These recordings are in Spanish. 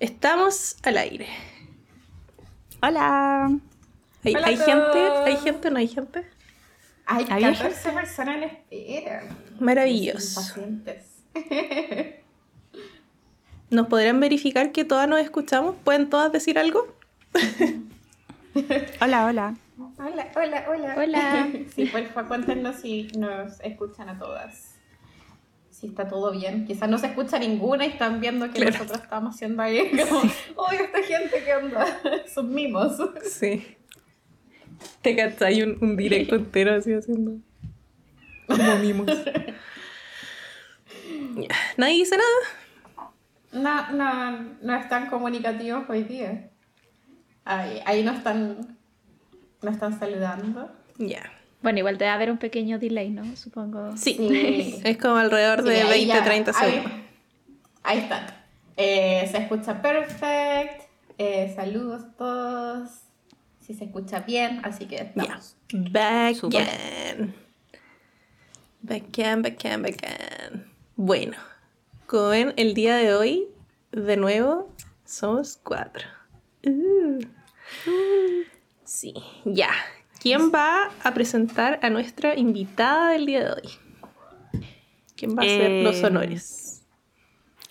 Estamos al aire. Hola. ¿Hay, Hola ¿hay gente? ¿Hay gente o no hay gente? Hay ¿Había 14 personas en espera. Maravilloso. ¿Nos podrían verificar que todas nos escuchamos? ¿Pueden todas decir algo? Hola, hola. Hola, hola, hola. Hola. Sí, porfa, cuéntenos si nos escuchan a todas. Si está todo bien. Quizás no se escucha ninguna y están viendo que Claro. nosotros estamos haciendo ahí como, oye, esta gente que onda, son mimos. Sí. Te cachai un, un directo entero así haciendo. Como mimos. ¿Nadie dice nada? No, no, no están comunicativos hoy día. Ahí, ahí no están, no están saludando. Ya. Bueno, igual debe haber un pequeño delay, ¿no? Supongo. Sí. Sí. Es como alrededor Sí, de ahí 20, ya- 30 ahí- segundos. Ahí están. Eh, se escucha perfecto. Eh, saludos a todos. Si se escucha bien, así que estamos. Back Súper. again. Back again, back again, back again. Bueno, como ven, el día de hoy, de nuevo, somos cuatro. Uh. Sí, ya. ¿Quién va a presentar a nuestra invitada del día de hoy? ¿Quién va a hacer Eh, los honores?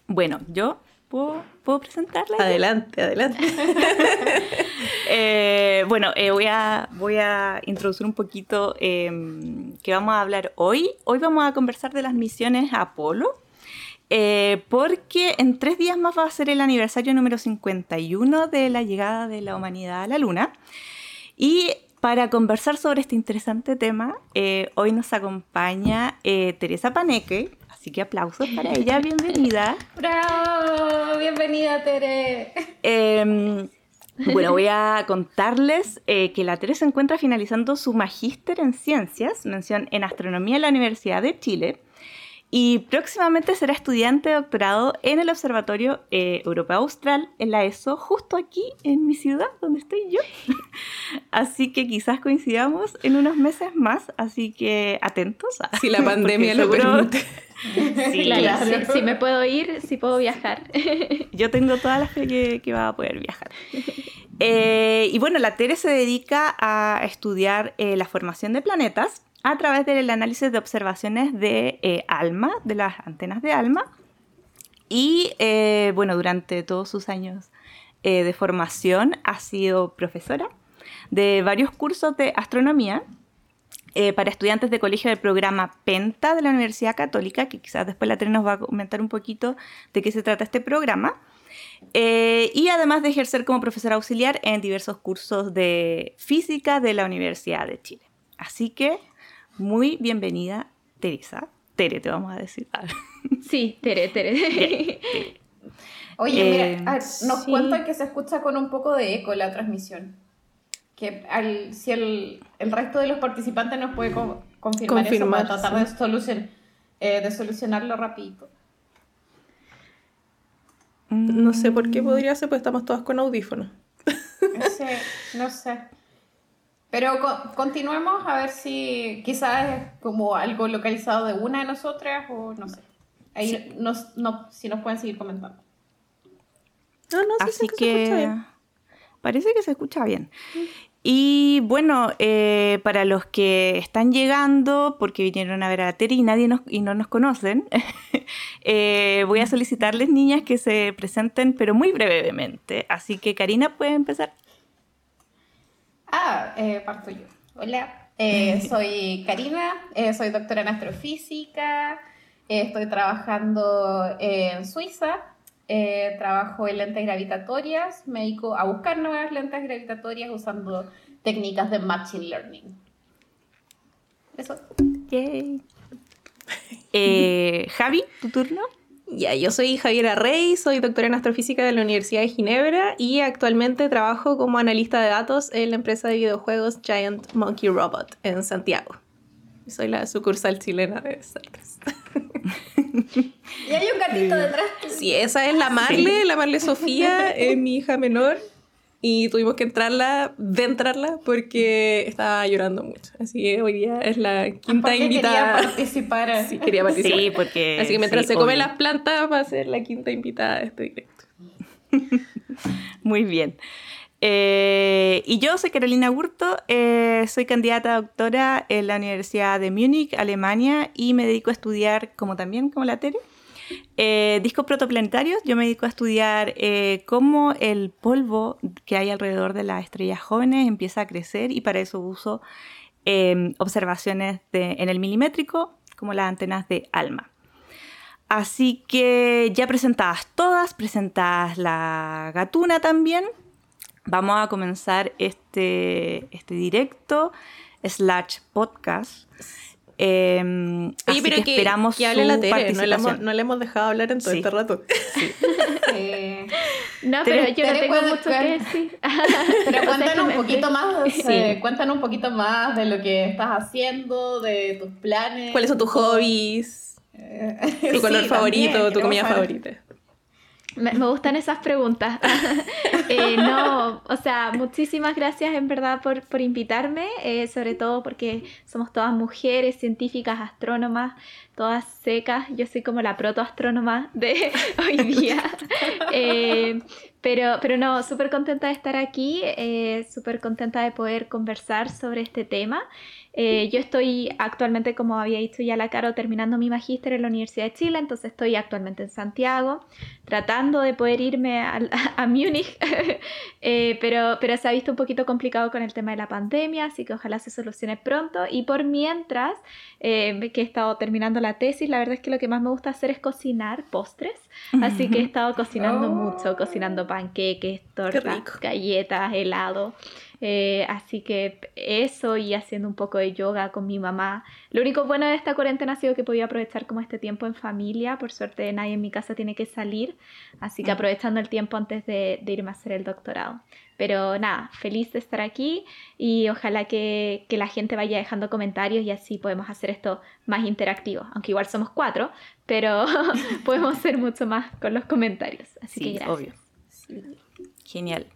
Bueno, yo puedo, ¿puedo presentarla. Adelante, adelante. Eh, bueno, eh, voy, a, voy a introducir un poquito eh, que vamos a hablar hoy. Hoy vamos a conversar de las misiones Apolo, eh, porque en tres días más va a ser el aniversario número 51 de la llegada de la humanidad a la Luna. Y para conversar sobre este interesante tema, eh, hoy nos acompaña eh, Teresa Paneque, así que aplausos para ella, bienvenida. ¡Bravo! Bienvenida, Tere. Eh, bueno, voy a contarles eh, que la Tere se encuentra finalizando su magíster en ciencias, mención en astronomía en la Universidad de Chile, y próximamente será estudiante de doctorado en el Observatorio eh, Europeo Austral, en la ESO, justo aquí en mi ciudad, donde estoy yo. Así que quizás coincidamos en unos meses más, así que atentos. ah, Si la pandemia lo seguro- permite. Sí, Claro, claro. Si, si me puedo ir, si puedo viajar. Yo tengo toda la fe que, que va a poder viajar. Eh, y bueno, la Tere se dedica a estudiar eh, la formación de planetas a través del análisis de observaciones de eh, ALMA, de las antenas de ALMA. Y eh, bueno, durante todos sus años eh, de formación ha sido profesora de varios cursos de astronomía eh, para estudiantes de colegio del programa PENTA de la Universidad Católica, que quizás después la Tere nos va a comentar un poquito de qué se trata este programa. Eh, y además de ejercer como profesora auxiliar en diversos cursos de física de la Universidad de Chile. Así que, muy bienvenida, Teresa. Tere, te vamos a decir. Sí, Tere, Tere. Oye, Eh, mira, ah, nos sí. cuentan que se escucha con un poco de eco la transmisión. Que al, si el, el resto de los participantes nos puede co- confirmar, Confirmar, eso para tratar sí. de, solucion- eh, de solucionarlo rapidito. No sé por qué podría ser, pues estamos todas con audífonos. No sé, no sé. Pero co- continuemos a ver si quizás es como algo localizado de una de nosotras o no sé. Ahí nos, no, si nos pueden seguir comentando. No, no, sí, Así sí que, se escucha que bien. parece que se escucha bien. Y bueno, eh, para los que están llegando porque vinieron a ver a la Tere y nadie nos, y no nos conocen, eh, voy a solicitarles, niñas, que se presenten, pero muy brevemente. Así que Karina puede empezar. Ah, eh, parto yo. Hola, eh, soy Karina, eh, soy doctora en astrofísica, estoy trabajando en Suiza, trabajo en lentes gravitatorias, me dedico a buscar nuevas lentes gravitatorias usando técnicas de Machine Learning. Eso. Yay. Javi, tu turno. Ya, yo soy Javiera Rey, soy doctora en astrofísica de la Universidad de Ginebra y actualmente trabajo como analista de datos en la empresa de videojuegos Giant Monkey Robot en Santiago. Soy la sucursal chilena de Certes. Y hay un gatito detrás. Sí, esa es la Marle, la Marle Sofía, es mi hija menor. Y tuvimos que entrarla, de entrarla, porque estaba llorando mucho. Así que hoy día es la quinta Porque invitada. quería participar. Sí, quería participar. Sí, porque. Así que mientras sí, se comen obvio. las plantas va a ser la quinta invitada de este directo. Muy bien. Eh, y yo soy Carolina Gurto, eh, soy candidata a doctora en la Universidad de Múnich, Alemania, y me dedico a estudiar, como también como la Tere, eh, discos protoplanetarios. Yo me dedico a estudiar eh, cómo el polvo que hay alrededor de las estrellas jóvenes empieza a crecer y para eso uso eh, observaciones en el milimétrico, como las antenas de ALMA. Así que ya presentadas todas, presentadas la gatuna también, vamos a comenzar este, este directo slash podcast. Eh, Oye, así pero que, que, esperamos que hable su la Tere, no le, participación. hemos, no le hemos dejado hablar en todo Sí. este rato. Eh, No, pero yo no tengo puede- mucho que decir. Pero cuéntanos un poquito más, Sí. eh, cuéntanos un poquito más de lo que estás haciendo, de tus planes. ¿Cuáles son tus hobbies? Eh, ¿Tu color sí, favorito? también, ¿Tu comida favorita? Me, me gustan esas preguntas. Eh, no, o sea, muchísimas gracias en verdad por, por invitarme, eh, sobre todo porque somos todas mujeres, científicas, astrónomas, todas secas. Yo soy como la protoastrónoma de hoy día. Eh, pero, pero no, súper contenta de estar aquí, eh, súper contenta de poder conversar sobre este tema. Eh, yo estoy actualmente, como había dicho ya la Caro, terminando mi magíster en la Universidad de Chile, entonces estoy actualmente en Santiago, tratando de poder irme a, Múnich, eh, pero, pero se ha visto un poquito complicado con el tema de la pandemia, así que ojalá se solucione pronto. Y por mientras, eh, que he estado terminando la tesis, la verdad es que lo que más me gusta hacer es cocinar postres, así que he estado cocinando Oh. mucho, cocinando panqueques, tortas, galletas, helado. Eh, así que eso y haciendo un poco de yoga con mi mamá. Lo único bueno de esta cuarentena ha sido que he podido aprovechar como este tiempo en familia. Por suerte nadie en mi casa tiene que salir, así que aprovechando el tiempo antes de, de irme a hacer el doctorado. Pero nada, feliz de estar aquí y ojalá que, que la gente vaya dejando comentarios y así podemos hacer esto más interactivo. Aunque igual somos cuatro, pero podemos hacer mucho más con los comentarios. Así que Sí, gracias. obvio. Genial.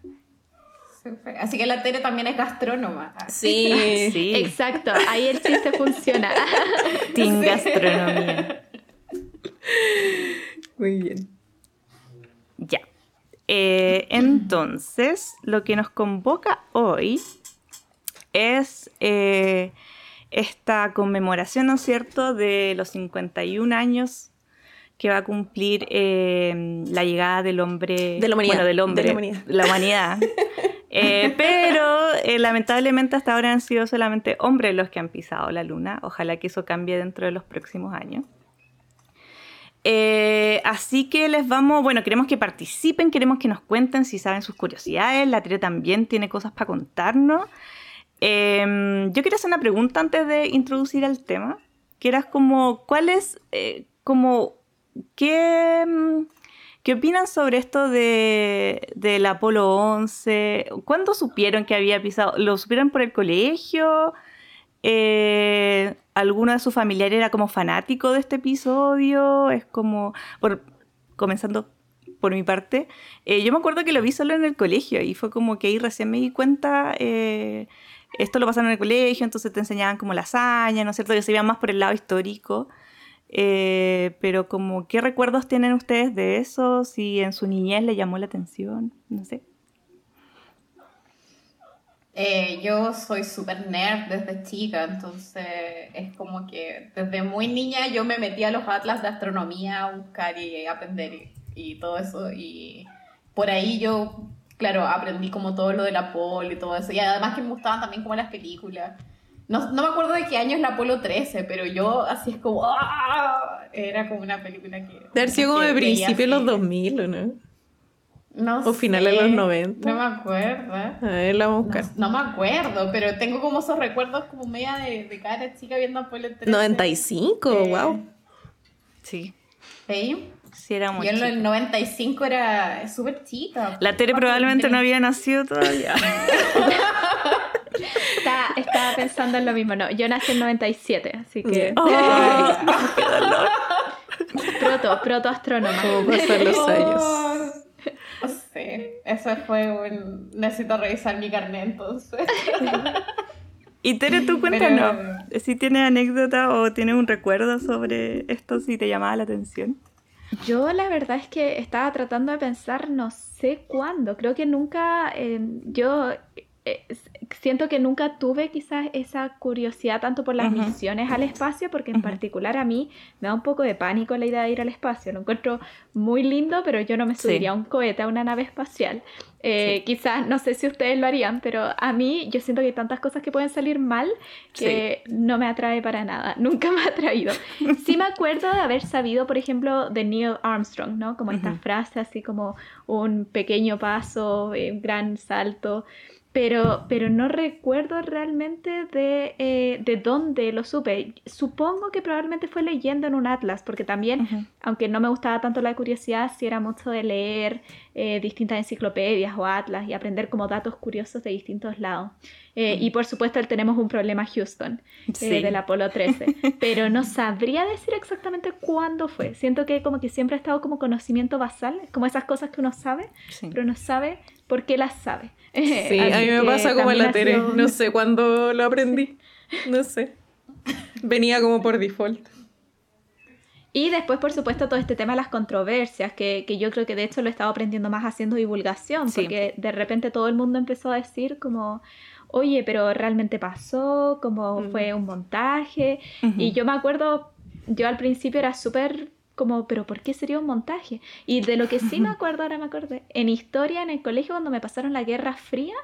Así que la Tere también es gastrónoma. Sí. Sí, Exacto, ahí el chiste funciona. Team Gastronomía. Muy bien. Ya. Eh, entonces, lo que nos convoca hoy es eh, esta conmemoración, ¿no es cierto?, de los 51 años que va a cumplir eh, la llegada del hombre. De la humanidad, Bueno, del hombre. de la humanidad. la humanidad. Eh, pero eh, lamentablemente hasta ahora han sido solamente hombres los que han pisado la luna. Ojalá que eso cambie dentro de los próximos años. Eh, así que les vamos, bueno, queremos que participen, queremos que nos cuenten si saben sus curiosidades. La Tere también tiene cosas para contarnos. Eh, yo quería hacer una pregunta antes de introducir el tema, que era como, ¿cuál eh, como, qué, mm, qué opinan sobre esto de, del Apolo 11? ¿Cuándo supieron que había pisado? ¿Lo supieron por el colegio? Eh, ¿Alguno de sus familiares era como fanático de este episodio? Es como, por, comenzando por mi parte, eh, yo me acuerdo que lo vi solo en el colegio y fue como que ahí recién me di cuenta, eh, esto lo pasaron en el colegio, entonces te enseñaban como la hazaña, ¿no es cierto? Que se veía más por el lado histórico. Eh, pero como, ¿qué recuerdos tienen ustedes de eso? Si en su niñez le llamó la atención, no sé. Eh, yo soy súper nerd desde chica, entonces es como que desde muy niña yo me metí a los atlas de astronomía a buscar y aprender y, y todo eso. Y por ahí yo, claro, aprendí como todo lo del Apolo y todo eso. Y además que me gustaban también como las películas. No, no me acuerdo de qué año es la Apolo 13, pero yo así es como... ¡ah! Era como una película que... De sido como de principio de los así. 2000, ¿o no? No o finales de los 90. No me acuerdo. A ver, la vamos a buscar. No, no me acuerdo, pero tengo como esos recuerdos como media de, de cara chica viendo Apolo 13. 95, Eh, wow. Sí, Sí. sí era muy Yo en el 95 era súper chica. La Tere probablemente no había nacido todavía. Estaba pensando en lo mismo. No, yo nací en 97, así que. Oh, Proto, protoastrónoma. cómo pasan los años. Sé, eso fue un... Necesito revisar mi carnet entonces. Y Tere, tú cuéntanos si tienes anécdota o tienes un recuerdo sobre esto, si te llamaba la atención. Yo la verdad es que estaba tratando de pensar no sé cuándo. Creo que nunca eh, yo eh, siento que nunca tuve quizás esa curiosidad tanto por las misiones al espacio, porque en particular a mí me da un poco de pánico la idea de ir al espacio. Lo encuentro muy lindo, pero yo no me subiría a un cohete, a una nave espacial. Eh, quizás, no sé si ustedes lo harían, pero a mí yo siento que hay tantas cosas que pueden salir mal que no me atrae para nada. Nunca me ha atraído. Sí me acuerdo de haber sabido, por ejemplo, de Neil Armstrong, ¿no? Como esta frase así como un pequeño paso, eh, un gran salto pero, pero no recuerdo realmente de, eh, de dónde lo supe. Supongo que probablemente fue leyendo en un atlas, porque también, aunque no me gustaba tanto la curiosidad, sí era mucho de leer eh, distintas enciclopedias o atlas y aprender como datos curiosos de distintos lados. Eh, y por supuesto, tenemos un problema Houston del Apolo 13, pero no sabría decir exactamente cuándo fue. Siento que como que siempre ha estado como conocimiento basal, como esas cosas que uno sabe, pero no sabe por qué las sabe. Sí, a mí me pasa como en la Tere. No sé cuándo lo aprendí. No sé. Venía como por default. Y después, por supuesto, todo este tema de las controversias, que, que yo creo que de hecho lo he estado aprendiendo más haciendo divulgación, porque de repente todo el mundo empezó a decir como, oye, pero realmente pasó, como fue un montaje. Y yo me acuerdo, yo al principio era súper como, pero ¿por qué sería un montaje? Y de lo que sí me acuerdo, ahora me acordé, en historia en el colegio cuando me pasaron la Guerra Fría,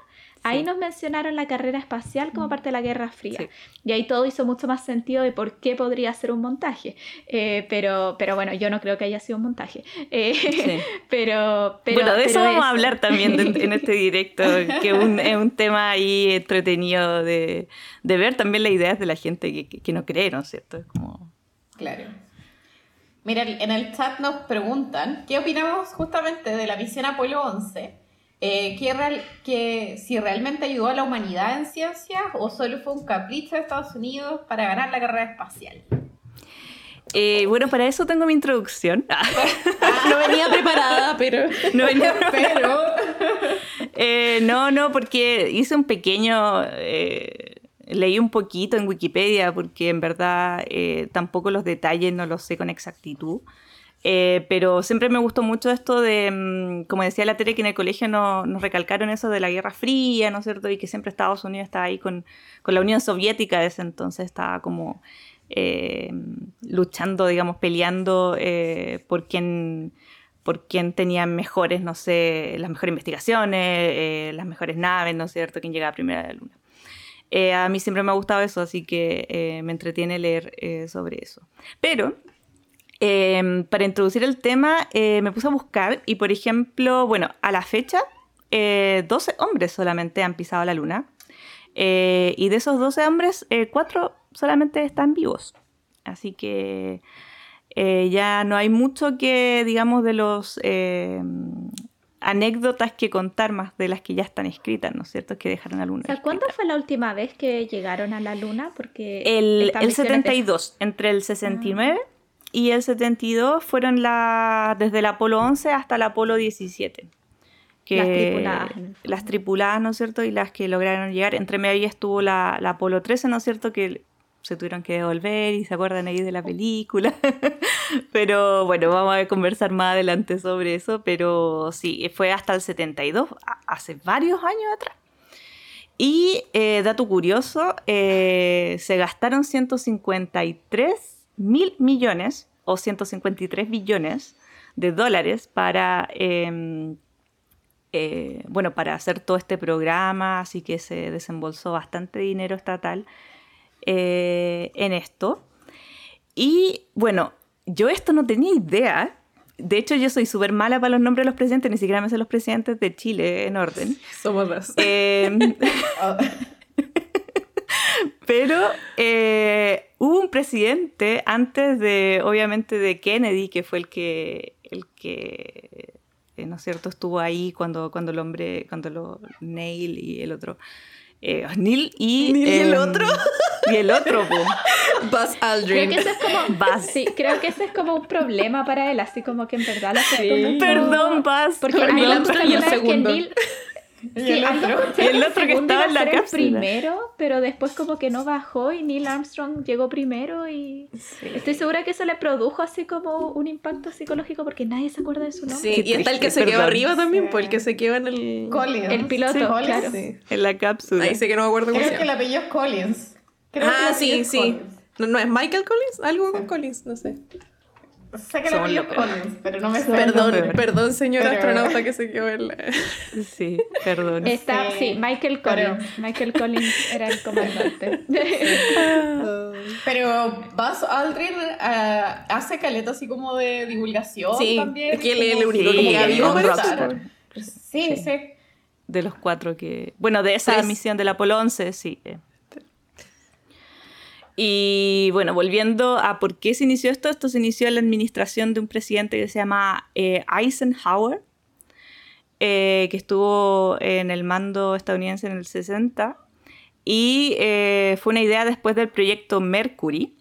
ahí nos mencionaron la carrera espacial como parte de la Guerra Fría. Y ahí todo hizo mucho más sentido de por qué podría ser un montaje. Eh, pero, pero bueno, yo no creo que haya sido un montaje. Eh, pero, pero, Bueno, de eso vamos a hablar también en este directo, que es un tema ahí entretenido de, de, ver también las ideas de la gente que, que, que no cree, ¿no es cierto? Es como... Claro. Mira, en el chat nos preguntan qué opinamos justamente de la misión Apolo 11. Eh, que, si realmente ayudó a la humanidad en ciencias o solo fue un capricho de Estados Unidos para ganar la carrera espacial. Eh, bueno, para eso tengo mi introducción. no venía preparada, pero... No venía preparada. Eh, no, no, porque hice un pequeño leí un poquito en Wikipedia porque en verdad eh, tampoco los detalles no los sé con exactitud. Eh, pero siempre me gustó mucho esto de, mm, como decía la Tere, que en el colegio nos recalcaron eso de la Guerra Fría, ¿no es cierto? Y que siempre Estados Unidos estaba ahí con, con la Unión Soviética de ese entonces, estaba como eh, luchando, digamos, peleando por quién por quién tenía mejores, no sé, las mejores investigaciones, las mejores naves, ¿no es cierto?, quién llegaba primero a la Luna. Eh, a mí siempre me ha gustado eso, así que eh, me entretiene leer eh, sobre eso. Pero em, para introducir el tema me puse a buscar y, por ejemplo, bueno, a la fecha, 12 hombres solamente han pisado la luna. y de esos 12 hombres, 4 solamente están vivos. Así que ya no hay mucho que, digamos, de los em, anécdotas que contar más de las que ya están escritas, ¿no es cierto? Que dejaron a la luna. O sea, ¿cuándo fue la última vez que llegaron a la luna? Porque el, el 72, entre el 69 y el 72 fueron la, desde el Apolo 11 hasta el Apolo 17. Que, las tripuladas. Las tripuladas, ¿no es cierto? Y las que lograron llegar. Entre medio estuvo la, la Apolo 13, ¿no es cierto? Que se tuvieron que devolver y se acuerdan ahí de la película. pero bueno, vamos a conversar más adelante sobre eso, pero sí, fue hasta el 72, hace varios años atrás. Y eh, dato curioso, eh, se gastaron 153 mil millones o 153 billones de dólares para, em, eh, bueno, para hacer todo este programa, así que se desembolsó bastante dinero estatal eh, en esto. Y bueno, yo esto no tenía idea. De hecho, yo soy súper mala para los nombres de los presidentes, ni siquiera me sé los presidentes de Chile en orden. Somos dos. Em, pero eh, hubo un presidente antes de, obviamente, de Kennedy, que fue el que, el que eh, ¿no es cierto?, estuvo ahí cuando, cuando el hombre, cuando lo, Neil y el otro, eh, Neil y... ¿Neil y el em, otro? Y el otro, Buzz Aldrin. Creo que ese es como, Sí, creo que ese es como un problema para él, así como que en verdad la Perdón, Buzz. Porque hay el segundo. que Neil, Y el otro. El otro que estaba en la cápsula. primero, pero después como que no bajó y Neil Armstrong llegó primero y estoy segura que eso le produjo así como un impacto psicológico porque nadie se acuerda de su nombre. Sí, y está el que se quedó arriba también, Sí. pues el que se quedó en el... Collins. El piloto, Sí, Collins. claro. Sí. En la cápsula. Ahí sé que no me acuerdo cómo Creo que el apellido es Collins. Creo que Ah, apellido sí, es sí. Collins. No, no es Michael Collins, algo con Collins, no sé. Sé que el Somos apellido lo es peor. Collins, pero no me sé. Perdón, perdón, señor Pero- astronauta que se quedó en la... Sí, perdón. Está, Sí. sí, Michael Pero- Collins. Michael Collins era el comandante. Pero Buzz Aldrin eh, hace caleta así como de divulgación Sí, también. es que él es el único que. Sí, Sí. sí. De los cuatro que... Bueno, de esa Tres. misión del Apolo 11, sí. eh. Y bueno, volviendo a por qué se inició esto, esto se inició en la administración de un presidente que se llama eh, Eisenhower, eh, que estuvo en el mando estadounidense en el 60, y eh, fue una idea después del proyecto Mercury.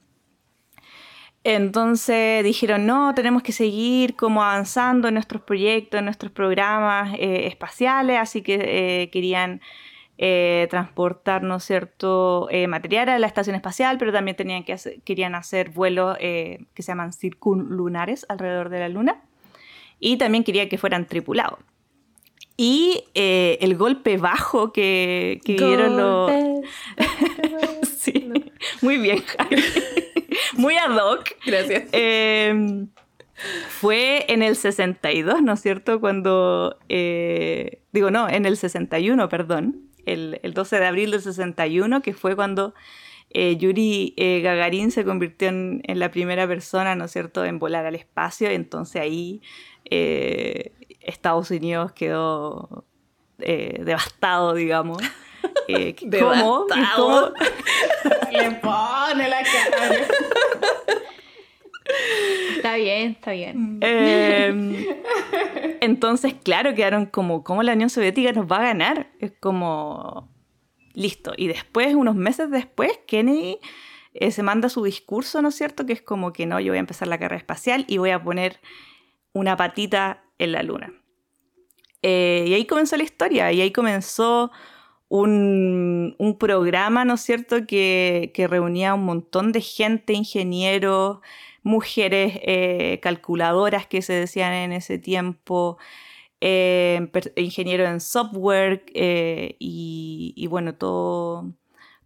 Entonces dijeron, no, tenemos que seguir como avanzando en nuestros proyectos, en nuestros programas espaciales, así que querían eh, transportar, ¿no es cierto?, eh, material a la estación espacial, pero también tenían que hacer- querían hacer vuelos eh, que se llaman circunlunares alrededor de la Luna, y también querían que fueran tripulados. Y eh, el golpe bajo que, que vivieron los... Sí, muy bien. Muy ad hoc. Gracias. Eh, fue en el 62, ¿no es cierto? Cuando, eh, digo, no, en el 61, perdón, el, el 12 de abril del 61, que fue cuando eh, Yuri eh, Gagarin se convirtió en, en la primera persona, ¿no es cierto?, en volar al espacio. Entonces ahí eh, Estados Unidos quedó eh, devastado, digamos. ¿Cómo? ¿Cómo? Le pone la cara. Está bien, está bien. Eh, entonces, claro, quedaron como, ¿cómo la Unión Soviética nos va a ganar? Es como, listo. Y después, unos meses después, Kennedy eh, se manda su discurso, ¿no es cierto? Que es como que no, yo voy a empezar la carrera espacial y voy a poner una patita en la luna. Eh, y ahí comenzó la historia, y ahí comenzó un, un programa, ¿no es cierto?, que, que reunía a un montón de gente, ingenieros, mujeres eh, calculadoras que se decían en ese tiempo, eh, ingenieros en software eh, y, bueno, todo,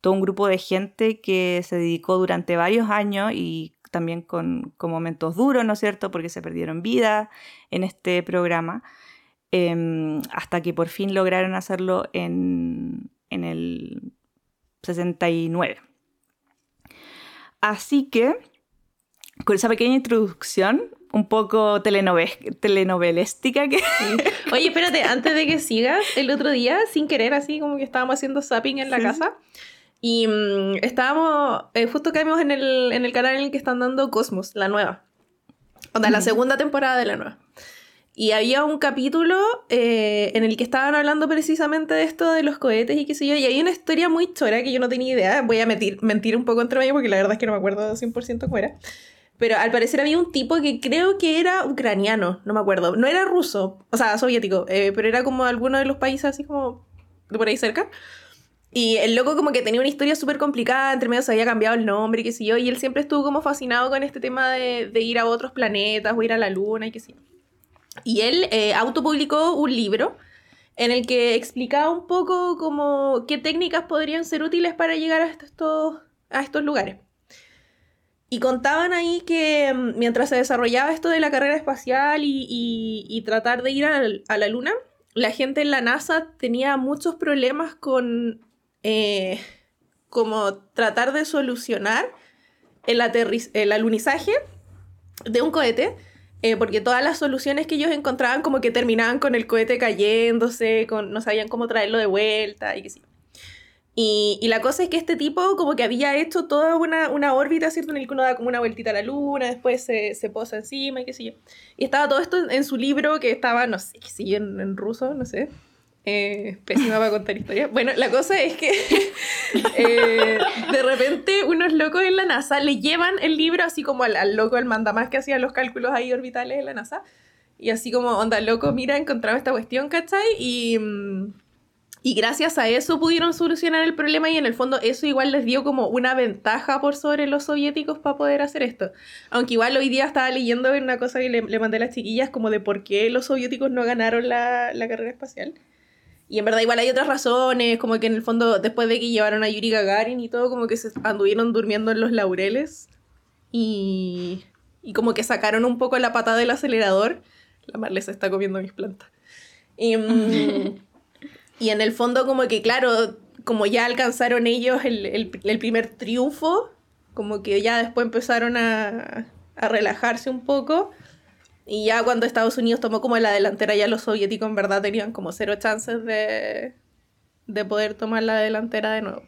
todo un grupo de gente que se dedicó durante varios años y también con, con momentos duros, ¿no es cierto?, porque se perdieron vidas en este programa, em, hasta que por fin lograron hacerlo en, en el 69. Así que, con esa pequeña introducción, un poco telenove- telenovelística que... Oye, espérate, antes de que sigas, el otro día, sin querer, así como que estábamos haciendo zapping en la Sí. casa. Y mm, estábamos, eh, justo caímos en el, en el canal en el que están dando Cosmos, la nueva. O sea, la Ujú. segunda temporada de la nueva. Y había un capítulo eh, en el que estaban hablando precisamente de esto de los cohetes y qué sé yo. Y hay una historia muy chora que yo no tenía idea. Voy a mentir, mentir un poco entre medio porque la verdad es que no me acuerdo 100% cómo era. Pero al parecer había un tipo que creo que era ucraniano, no me acuerdo. No era ruso, o sea, soviético, eh, pero era como alguno de los países así como de por ahí cerca. Y el loco como que tenía una historia súper complicada, entre medio se había cambiado el nombre y qué sé yo, y él siempre estuvo como fascinado con este tema de, ir a otros planetas o ir a la luna y qué sé yo. Y él eh, autopublicó un libro en el que explicaba un poco como qué técnicas podrían ser útiles para llegar a estos lugares. Y contaban ahí que mm, mientras se desarrollaba esto de la carrera espacial y, tratar de ir a la, Luna, la gente en la NASA tenía muchos problemas con eh, como tratar de solucionar el, alunizaje de un cohete, eh, porque todas las soluciones que ellos encontraban como que terminaban con el cohete cayéndose, no sabían cómo traerlo de vuelta y que sí. Y, y la cosa es que este tipo como que había hecho toda una, una órbita, ¿cierto? En el que uno da como una vueltita a la luna, después se, se posa encima y qué sé yo. Y estaba todo esto en, su libro que estaba, no sé, qué sé yo, en, en ruso, no sé. Eh, pésima para contar historias. Bueno, la cosa es que eh, de repente unos locos en la NASA le llevan el libro así como al, al loco, al mandamás que hacía los cálculos ahí orbitales en la NASA. Y así como, onda, loco, mira, encontramos esta cuestión, ¿cachai? Y, mm, Y gracias a eso pudieron solucionar el problema y en el fondo eso igual les dio como una ventaja por sobre los soviéticos para poder hacer esto. Aunque igual hoy día estaba leyendo una cosa que le, le mandé a las chiquillas como de por qué los soviéticos no ganaron la, la carrera espacial. Y en verdad igual hay otras razones, como que en el fondo después de que llevaron a Yuri Gagarin y todo, como que se anduvieron durmiendo en los laureles y, y como que sacaron un poco la patada del acelerador. La Marle se está comiendo mis plantas. Y, mm, y en el fondo como que, claro, como ya alcanzaron ellos el, el, primer triunfo, como que ya después empezaron a, a, relajarse un poco. Y ya cuando Estados Unidos tomó como la delantera, ya los soviéticos en verdad tenían como cero chances de, de poder tomar la delantera de nuevo.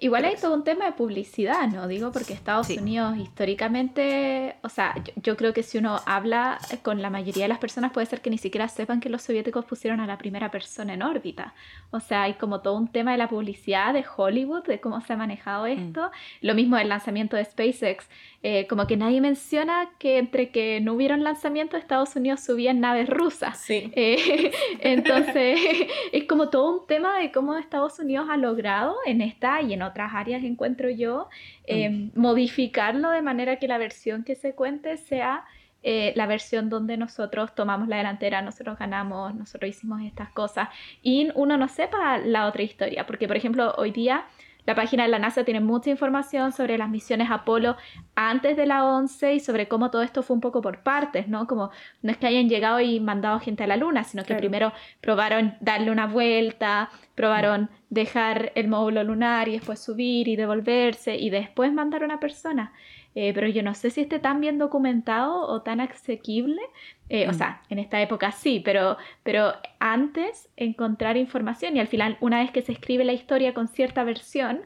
Igual hay todo un tema de publicidad, ¿no? Digo, porque Estados sí. Unidos históricamente, o sea, yo, yo, creo que si uno habla con la mayoría de las personas puede ser que ni siquiera sepan que los soviéticos pusieron a la primera persona en órbita. O sea, hay como todo un tema de la publicidad de Hollywood, de cómo se ha manejado esto. Mm. Lo mismo del lanzamiento de SpaceX. Eh, como que nadie menciona que entre que no hubieron lanzamiento Estados Unidos subían naves rusas. Sí. Eh, entonces, es como todo un tema de cómo Estados Unidos ha logrado en esta y en otras áreas, encuentro yo, eh, mm. modificarlo de manera que la versión que se cuente sea eh, la versión donde nosotros tomamos la delantera, nosotros ganamos, nosotros hicimos estas cosas y uno no sepa la otra historia, porque por ejemplo hoy día la página de la NASA tiene mucha información sobre las misiones Apolo antes de la 11 y sobre cómo todo esto fue un poco por partes, ¿no? Como no es que hayan llegado y mandado gente a la Luna, sino que claro. primero probaron darle una vuelta, probaron dejar el módulo lunar y después subir y devolverse y después mandar a una persona. Eh, pero yo no sé si esté tan bien documentado o tan asequible. Eh, mm. O sea, en esta época sí, pero, pero antes encontrar información y al final, una vez que se escribe la historia con cierta versión,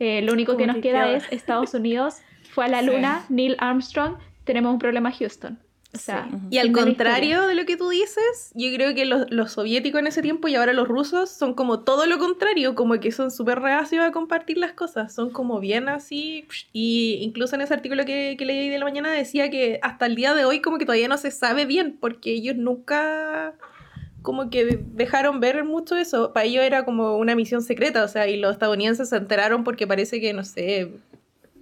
eh, lo único que nos queda queda es Estados Unidos fue a la luna, sí. Neil Armstrong, tenemos un problema Houston. O sea, sí. Y al contrario de lo que tú dices, yo creo que los, los, soviéticos en ese tiempo y ahora los rusos son como todo lo contrario, como que son súper reacios a compartir las cosas, son como bien así, y incluso en ese artículo que, que leí de la mañana decía que hasta el día de hoy como que todavía no se sabe bien, porque ellos nunca como que dejaron ver mucho eso, para ellos era como una misión secreta, o sea, y los estadounidenses se enteraron porque parece que, no sé,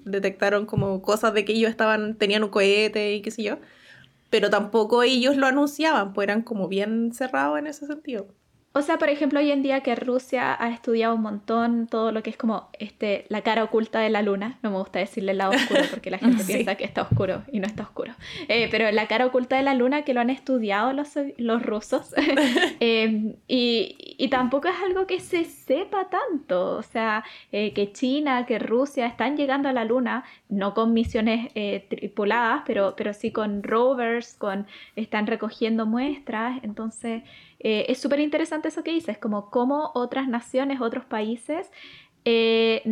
detectaron como cosas de que ellos estaban, tenían un cohete y qué sé yo pero tampoco ellos lo anunciaban, pues eran como bien cerrados en ese sentido. O sea, por ejemplo, hoy en día que Rusia ha estudiado un montón todo lo que es como este, la cara oculta de la luna, no me gusta decirle el lado oscuro porque la gente sí. piensa que está oscuro y no está oscuro, eh, pero la cara oculta de la luna que lo han estudiado los, los rusos eh, y, y, tampoco es algo que se sepa tanto, o sea, eh, que China, que Rusia están llegando a la luna, no con misiones tripuladas, pero, pero sí con rovers, con, están recogiendo muestras, entonces... Eh, es súper interesante eso que dices, como cómo otras naciones, otros países, eh,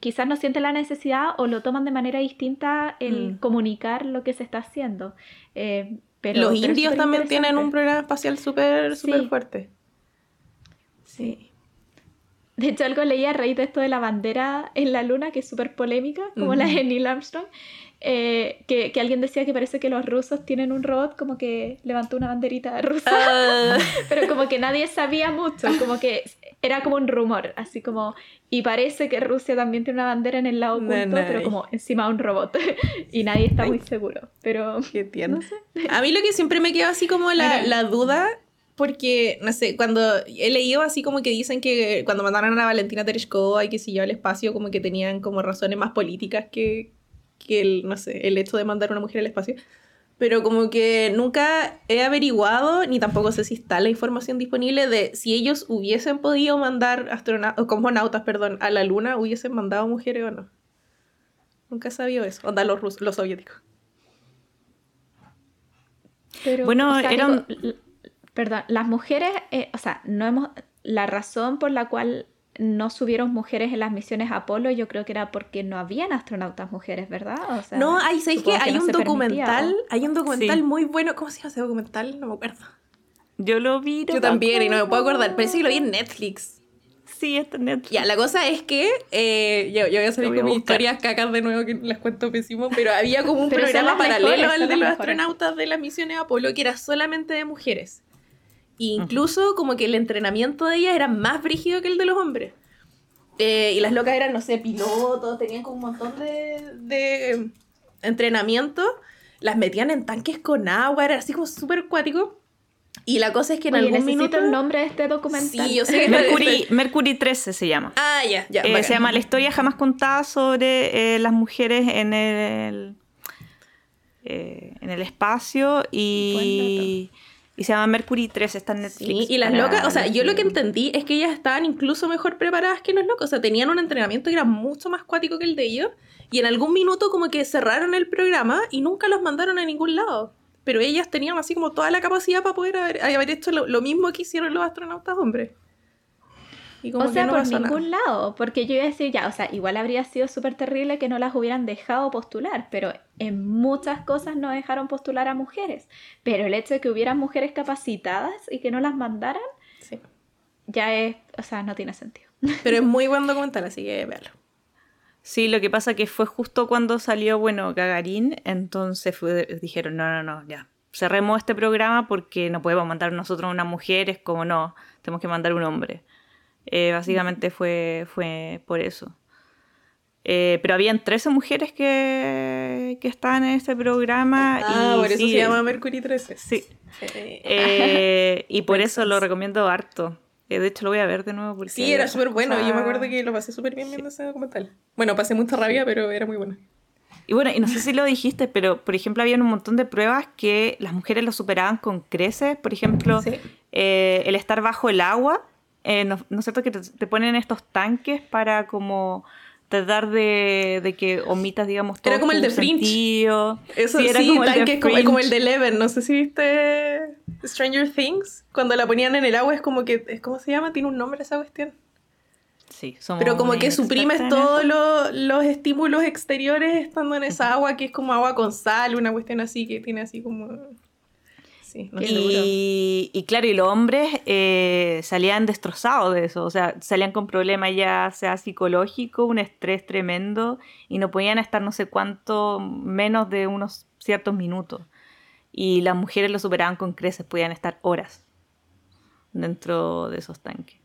quizás no sienten la necesidad o lo toman de manera distinta el mm. comunicar lo que se está haciendo. Eh, pero, Los pero indios también tienen un programa espacial súper sí. fuerte. Sí. De hecho, algo leí a raíz de esto de la bandera en la luna, que es súper polémica, como la de Neil Armstrong, eh, que, que, alguien decía que parece que los rusos tienen un robot como que levantó una banderita rusa, uh. pero como que nadie sabía mucho, como que era como un rumor, así como, y parece que Rusia también tiene una bandera en el lado oculto, pero como encima de un robot, y nadie está muy seguro, pero... Qué tierno. No sé. A mí lo que siempre me quedó así como la, la duda porque, no sé, cuando he leído así como que dicen que cuando mandaron a Valentina Tereshkova y que siguió al espacio, como que tenían como razones más políticas que, que el, no sé, el hecho de mandar a una mujer al espacio. Pero como que nunca he averiguado, ni tampoco sé si está la información disponible de si ellos hubiesen podido mandar astronautas, cosmonautas, perdón, a la luna, hubiesen mandado mujeres o no. Nunca he sabido eso. Onda los, rusos, los soviéticos. Pero, bueno, o sea, eran... Digo, perdón, las mujeres, eh, o sea, no hemos... La razón por la cual no subieron mujeres en las misiones Apolo, yo creo que era porque no habían astronautas mujeres, ¿verdad? O sea, no, hay, ¿sabéis que hay, no un documental, hay un documental sí. muy bueno, ¿cómo se llama ese documental? No me acuerdo. Yo lo vi. No yo también, y no me puedo acordar, parece que lo vi en Netflix. Sí, está en Netflix. Ya, la cosa es que, eh, yo, yo, voy a salir voy a con mis historias cacas de nuevo que les cuento pésimo, pero había como un programa paralelo mejores, al de los mejores. astronautas de las misiones Apolo que era solamente de mujeres. E incluso como que el entrenamiento de ellas era más brígido que el de los hombres. Eh, y las locas eran, no sé, pilotos, tenían como un montón de, de entrenamiento. Las metían en tanques con agua, era así como súper acuático. Y la cosa es que en Oye, algún necesito minuto... el nombre de este documental. Sí, yo sé que Mercury, Mercury 13 se llama. Ah, ya, ya. Eh, se llama La historia jamás contada sobre eh, las mujeres en el, eh, en el espacio y, y se llama Mercury 13, está en Netflix. Sí, y las locas, o sea, yo lo que entendí es que ellas estaban incluso mejor preparadas que los locos, o sea, tenían un entrenamiento que era mucho más cuático que el de ellos, y en algún minuto como que cerraron el programa y nunca los mandaron a ningún lado. Pero ellas tenían así como toda la capacidad para poder haber, haber hecho lo, lo mismo que hicieron los astronautas hombres. Y como O sea, que no por pasó nada. ningún lado, porque yo iba a decir ya, o sea, igual habría sido súper terrible que no las hubieran dejado postular, pero en muchas cosas no dejaron postular a mujeres. Pero el hecho de que hubieran mujeres capacitadas y que no las mandaran, Sí. ya es, o sea, no tiene sentido. Pero es muy buen documental, así que véanlo. Sí, lo que pasa que fue justo cuando salió, bueno, Gagarín, entonces fue- dijeron, no, no, no, ya, cerremos este programa porque no podemos mandar nosotros unas mujeres, como no, tenemos que mandar un hombre. Eh, básicamente fue, fue por eso. Eh, pero habían 13 mujeres que, que estaban en este programa. Ah, y por eso sí, se llama Mercury 13. Sí, Eh, y por eso lo recomiendo harto. Eh, de hecho, lo voy a ver de nuevo porque... Sí, era súper bueno. Yo me acuerdo que lo pasé súper bien viendo ese documental. Bueno, pasé mucha rabia, pero era muy bueno. Y bueno, y no sé si lo dijiste, pero por ejemplo, había un montón de pruebas que las mujeres lo superaban con creces. Por ejemplo, Sí. eh, el estar bajo el agua, eh, ¿no, ¿no es cierto que te, te ponen estos tanques para como tratar de, de que omitas, digamos, todo Era como el de Fringe. sentido? Eso Sí, sí, era como el de tanque, como, como el Fringe. de Eleven. No sé si viste Stranger Things. Cuando la ponían en el agua es como que... es- ¿Cómo se llama? Tiene un nombre esa cuestión. Sí, Pero como que suprimes todos lo- los estímulos exteriores estando en esa agua que es como agua con sal, una cuestión así que tiene así como... Y claro, y los hombres eh, salían destrozados de eso, o sea, salían con problemas ya sea psicológico, un estrés tremendo, y no podían estar no sé cuánto, menos de unos ciertos minutos. Y las mujeres lo superaban con creces, podían estar horas dentro de esos tanques.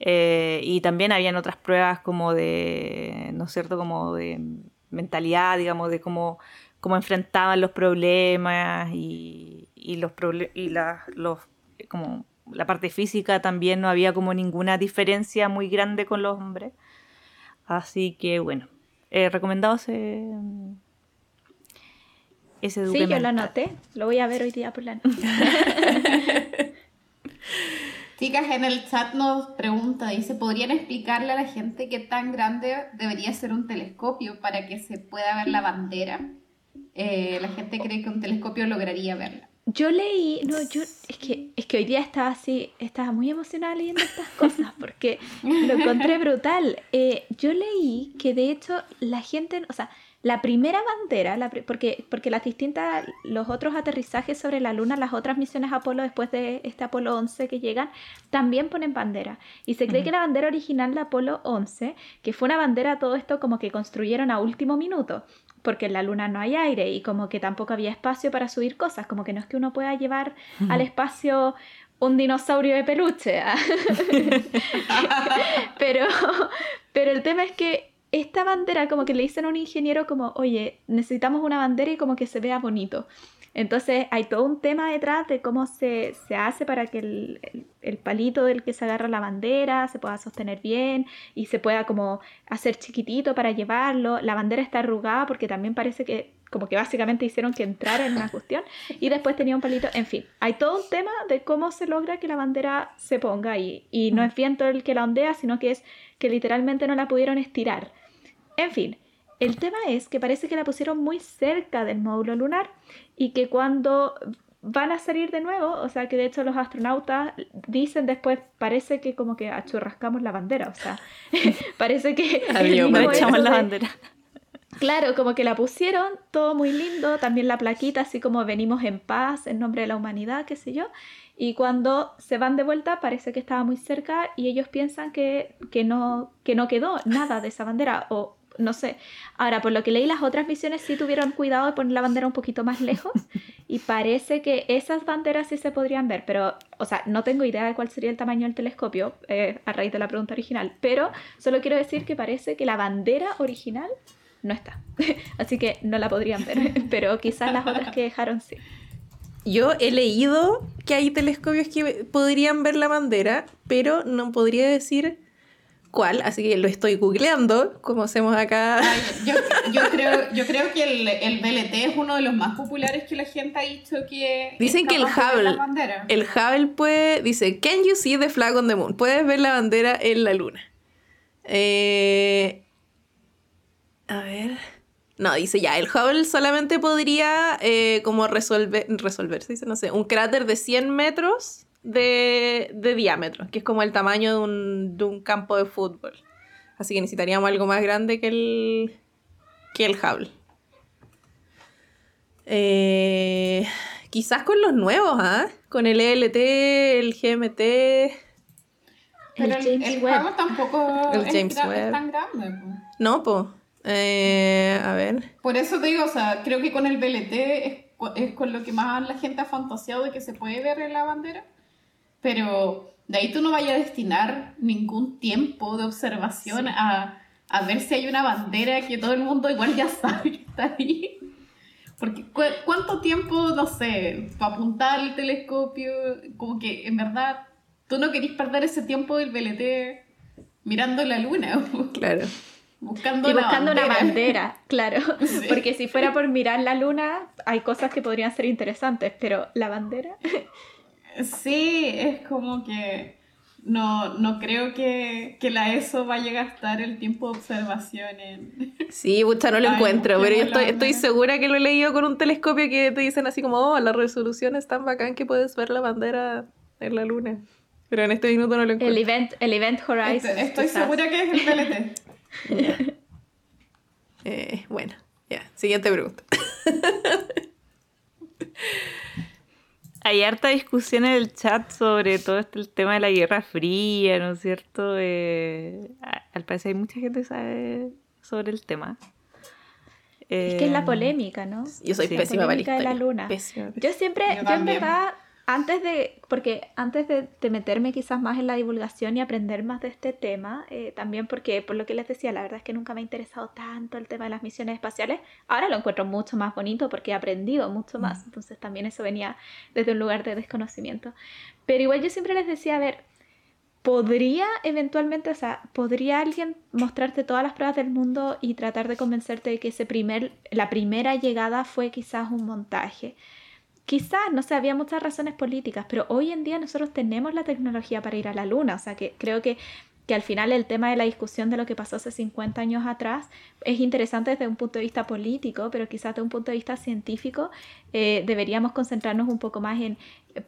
Eh, y también habían otras pruebas como de, ¿no es cierto?, como de mentalidad, digamos, de cómo, cómo enfrentaban los problemas y, y los proble- y la, los, como la parte física también no había como ninguna diferencia muy grande con los hombres. Así que bueno, eh, recomendado ese, ese Sí, yo lo anoté, lo voy a ver hoy día por la noche. Chicas, en el chat nos pregunta, dice, ¿podrían explicarle a la gente qué tan grande debería ser un telescopio para que se pueda ver la bandera? Eh, la gente cree que un telescopio lograría verla. Yo leí, no, yo, es que, es que hoy día estaba así, estaba muy emocionada leyendo estas cosas porque lo encontré brutal. Eh, yo leí que de hecho la gente, o sea, la primera bandera, la porque, porque las distintas, los otros aterrizajes sobre la Luna, las otras misiones Apolo después de este Apolo 11 que llegan, también ponen bandera. Y se cree que la bandera original de Apolo 11, que fue una bandera todo esto como que construyeron a último minuto, porque en la Luna no hay aire y como que tampoco había espacio para subir cosas, como que no es que uno pueda llevar al espacio un dinosaurio de peluche. ¿ah? pero, pero el tema es que esta bandera como que le dicen a un ingeniero como, oye, necesitamos una bandera y como que se vea bonito. Entonces hay todo un tema detrás de cómo se, se hace para que el, el- el palito del que se agarra la bandera se pueda sostener bien y se pueda como hacer chiquitito para llevarlo. La bandera está arrugada porque también parece que como que básicamente hicieron que entrara en una cuestión y después tenía un palito, en fin, hay todo un tema de cómo se logra que la bandera se ponga ahí y no es viento el que la ondea, sino que es que literalmente no la pudieron estirar. En fin, el tema es que parece que la pusieron muy cerca del módulo lunar y que cuando van a salir de nuevo, o sea que de hecho los astronautas dicen después, parece que como que achurrascamos la bandera, o sea, parece que Adiós, No echamos la de- bandera. Claro, como que la pusieron, todo muy lindo, también la plaquita, así como venimos en paz, en nombre de la humanidad, qué sé yo. Y cuando se van de vuelta, parece que estaba muy cerca y ellos piensan que, que, no, que no quedó nada de esa bandera. O no sé. Ahora, por lo que leí, las otras misiones sí tuvieron cuidado de poner la bandera un poquito más lejos y parece que esas banderas sí se podrían ver, pero, o sea, no tengo idea de cuál sería el tamaño del telescopio eh, a raíz de la pregunta original, pero solo quiero decir que parece que la bandera original no está. Así que no la podrían ver, pero quizás las otras que dejaron sí. Yo he leído que hay telescopios que podrían ver la bandera, pero no podría decir cuál, así que lo estoy googleando, como hacemos acá. yo, yo, creo, yo creo que el, el, BLT es uno de los más populares que la gente ha dicho que. Dicen que el Hubble. El Hubble puede. Dice: Can you see the flag on the moon? Puedes ver la bandera en la luna. Eh, a ver. No, dice ya, el Hubble solamente podría eh, como resolver, resolver, dice, no sé, un cráter de 100 metros de, diámetro, que es como el tamaño de un, campo de fútbol. Así que necesitaríamos algo más grande que el, que el Hubble. Eh, quizás con los nuevos, ¿ah? Con el ELT, el GMT. Pero el, el, Hubble tampoco el James es, tan grande. No, pues. Eh, a ver. Por eso te digo, o sea, creo que con el BLT es, con lo que más la gente ha fantaseado de que se puede ver en la bandera. Pero de ahí tú no vayas a destinar ningún tiempo de observación a, a, ver si hay una bandera que todo el mundo igual ya sabe que está ahí. Porque cuánto tiempo, no sé, para apuntar el telescopio, como que en verdad tú no querís perder ese tiempo del BLT mirando la luna. Claro. Buscando, y buscando una bandera, claro. Porque si fuera por mirar la luna, hay cosas que podrían ser interesantes, pero la bandera. Sí, es como que no, no creo que, que, la ESO vaya a gastar el tiempo de observación en... Sí, pucha, no lo encuentro, pero yo estoy, estoy, segura que lo he leído con un telescopio que te dicen así como, oh, la resolución es tan bacán que puedes ver la bandera en la luna. Pero en este minuto no lo encuentro. El Event, el event Horizon. Estoy, segura que es el PLT. Eh, bueno, ya, siguiente pregunta. Hay harta discusión en el chat sobre todo este, el tema de la Guerra Fría, ¿no es cierto? Eh, al parecer hay mucha gente que sabe sobre el tema. es que es la eh, polémica, ¿no? Yo soy pésima para de la luna. Yo siempre, yo, yo en verdad antes de, porque antes de, meterme quizás más en la divulgación y aprender más de este tema, eh, también porque por lo que les decía, la verdad es que nunca me ha interesado tanto el tema de las misiones espaciales, ahora lo encuentro mucho más bonito porque he aprendido mucho más, mm. entonces también eso venía desde un lugar de desconocimiento. Pero igual yo siempre les decía, a ver, podría eventualmente, o sea, podría alguien mostrarte todas las pruebas del mundo y tratar de convencerte de que ese primer, la primera llegada fue quizás un montaje quizás, no sé, había muchas razones políticas, pero hoy en día nosotros tenemos la tecnología para ir a la luna, o sea que creo que, que al final el tema de la discusión de lo que pasó hace 50 años atrás es interesante desde un punto de vista político, pero quizás desde un punto de vista científico eh, deberíamos concentrarnos un poco más en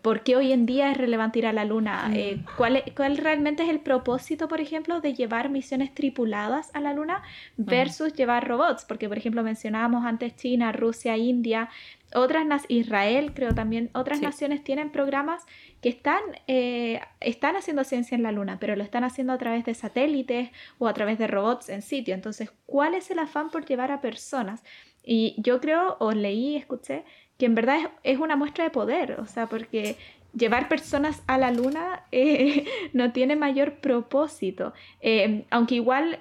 por qué hoy en día es relevante ir a la Luna, eh, ¿cuál, ¿cuál, realmente es el propósito, por ejemplo, de llevar misiones tripuladas a la Luna versus llevar robots, porque por ejemplo mencionábamos antes China, Rusia, India, otras Israel, creo también, otras naciones tienen programas que están, eh, están haciendo ciencia en la Luna, pero lo están haciendo a través de satélites o a través de robots en sitio. Entonces, ¿cuál es el afán por llevar a personas? Y yo creo, o leí, escuché, que en verdad es, una muestra de poder, o sea, porque llevar personas a la luna eh, no tiene mayor propósito. Eh, aunque igual,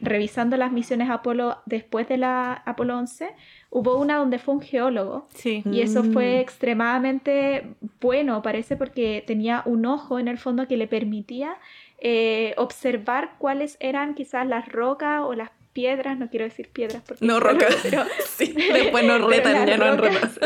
revisando las misiones Apolo después de la Apolo 11, Hubo una donde fue un geólogo y eso fue mm. extremadamente bueno, parece, porque tenía un ojo en el fondo que le permitía eh, observar cuáles eran quizás las rocas o las piedras, no quiero decir piedras porque... No, rocas. Pero, sí, después nos retan, ya no rocas.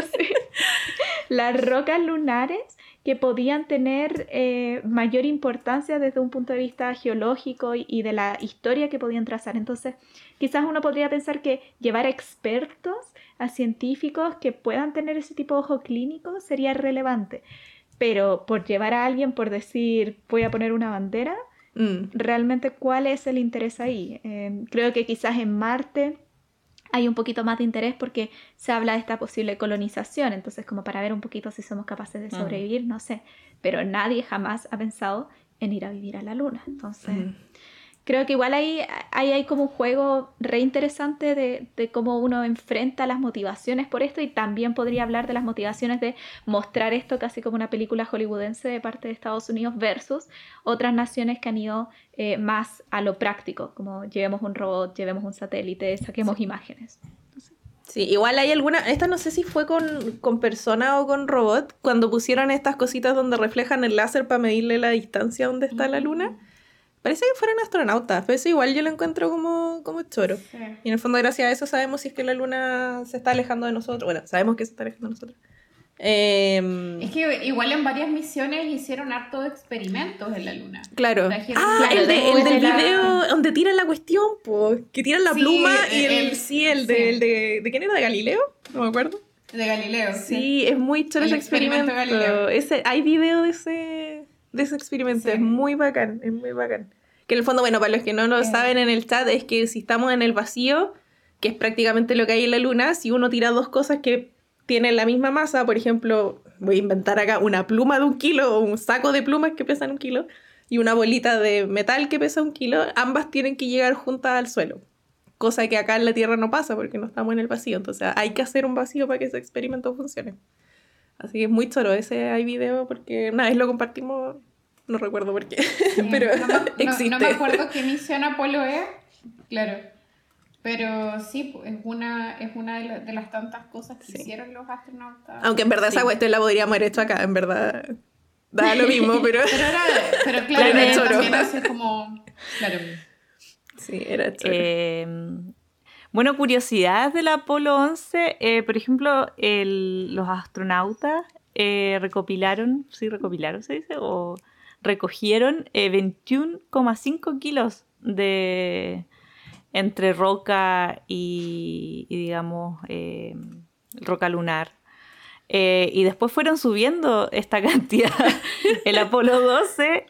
Las rocas lunares que podían tener eh, mayor importancia desde un punto de vista geológico y, de la historia que podían trazar. Entonces, quizás uno podría pensar que llevar expertos a científicos que puedan tener ese tipo de ojo clínico sería relevante. Pero por llevar a alguien, por decir, voy a poner una bandera, mm. realmente cuál es el interés ahí. Eh, creo que quizás en Marte hay un poquito más de interés porque se habla de esta posible colonización, entonces como para ver un poquito si somos capaces de sobrevivir, no sé, pero nadie jamás ha pensado en ir a vivir a la luna, entonces creo que igual ahí, ahí hay como un juego re interesante de, de, cómo uno enfrenta las motivaciones por esto y también podría hablar de las motivaciones de mostrar esto casi como una película hollywoodense de parte de Estados Unidos versus otras naciones que han ido eh, más a lo práctico, como llevemos un robot, llevemos un satélite, saquemos imágenes. Sí, igual hay alguna, esta no sé si fue con, con persona o con robot, cuando pusieron estas cositas donde reflejan el láser para medirle la distancia donde está la luna. Parece que fueron astronautas, pero eso igual yo lo encuentro como, como choro. Y en el fondo, gracias a eso, sabemos si es que la luna se está alejando de nosotros. Bueno, sabemos que se está alejando de nosotros. Eh, es que igual en varias misiones hicieron hartos experimentos en la luna. Claro. Ah, el, de, el del video donde tiran la cuestión, pues, que tiran la pluma y el, sí, el, De, el de, de... quién era? ¿De Galileo? No me acuerdo. De Galileo. Sí, es muy choro ese experimento. Ese, hay video de ese de ese experimento. Es muy bacán, es muy bacán. Que en el fondo, bueno, para los que no lo saben en el chat, es que si estamos en el vacío, que es prácticamente lo que hay en la luna, si uno tira dos cosas que tienen la misma masa, por ejemplo, voy a inventar acá una pluma de un kilo o un saco de plumas que pesan un kilo y una bolita de metal que pesa un kilo, ambas tienen que llegar juntas al suelo. Cosa que acá en la Tierra no pasa porque no estamos en el vacío. Entonces hay que hacer un vacío para que ese experimento funcione. Así que es muy choro ese hay video porque una vez lo compartimos, no recuerdo por qué, pero no me, existe. No, me acuerdo qué misión Apolo es, claro. Pero sí, es una, es una de, las tantas cosas que hicieron los astronautas. Aunque en verdad esa cuestión la podríamos haber hecho acá, en verdad da lo mismo, pero... pero, era, pero claro, era también hace como... Claro. Sí, era choro. Eh, bueno, curiosidades del Apolo 11, eh, por ejemplo, los astronautas eh, recopilaron, sí, recopilaron, se dice, o recogieron 21,5 eh, kilos de entre roca y, digamos, roca lunar. Y después fueron subiendo esta cantidad. El Apolo 12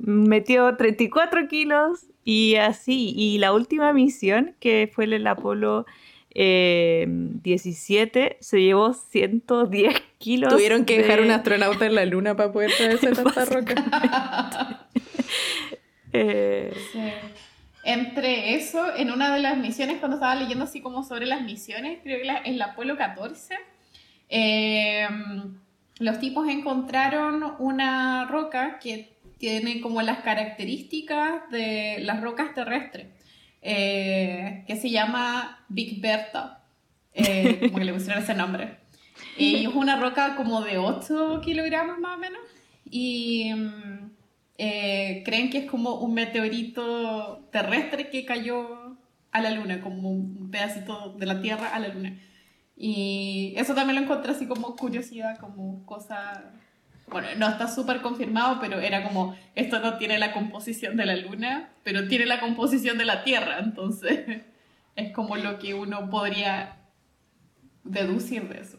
metió 34 kilos y así, y la última misión, que fue el Apolo 17, eh, se llevó 110 kilos. Tuvieron que dejar un astronauta en la luna para poder traerse tanta roca. Eh, Entre eso, en una de las misiones, cuando estaba leyendo así como sobre las misiones, creo que en la Apolo 14, eh, los tipos encontraron una roca que tiene como las características de las rocas terrestres, eh, que se llama Big Bertha, eh, como que le pusieron ese nombre. Y es una roca como de 8 kilogramos más o menos, y mm, eh, creen que es como un meteorito terrestre que cayó a la luna, como un pedacito de la Tierra a la luna. Y eso también lo encontré así como curiosidad, como cosa bueno, no está súper confirmado, pero era como, esto no tiene la composición de la luna, pero tiene la composición de la Tierra, entonces es como lo que uno podría deducir de eso.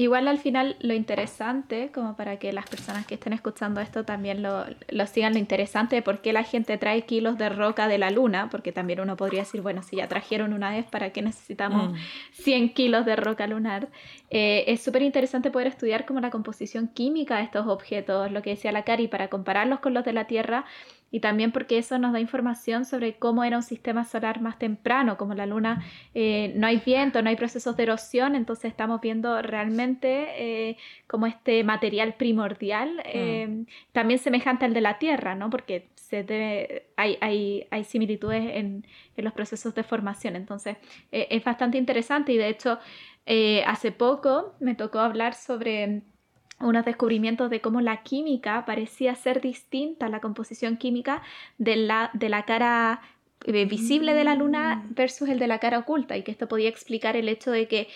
Igual al final lo interesante, como para que las personas que estén escuchando esto también lo, lo, sigan, lo interesante de por qué la gente trae kilos de roca de la luna, porque también uno podría decir, bueno, si ya trajeron una vez, ¿para qué necesitamos 100 mm. kilos de roca lunar? Eh, es súper interesante poder estudiar como la composición química de estos objetos, lo que decía la Cari, para compararlos con los de la Tierra y también porque eso nos da información sobre cómo era un sistema solar más temprano, como la luna eh, no hay viento, no hay procesos de erosión, entonces estamos viendo realmente eh, como este material primordial, mm. también semejante al de la Tierra, ¿no? porque se debe, hay, hay, hay similitudes en, en, los procesos de formación, entonces es bastante interesante y de hecho hace poco me tocó hablar sobre unos descubrimientos de cómo la química parecía ser distinta, la composición química de la, de la cara eh, visible de la luna mm. versus el de la cara oculta y que esto podía explicar el hecho de que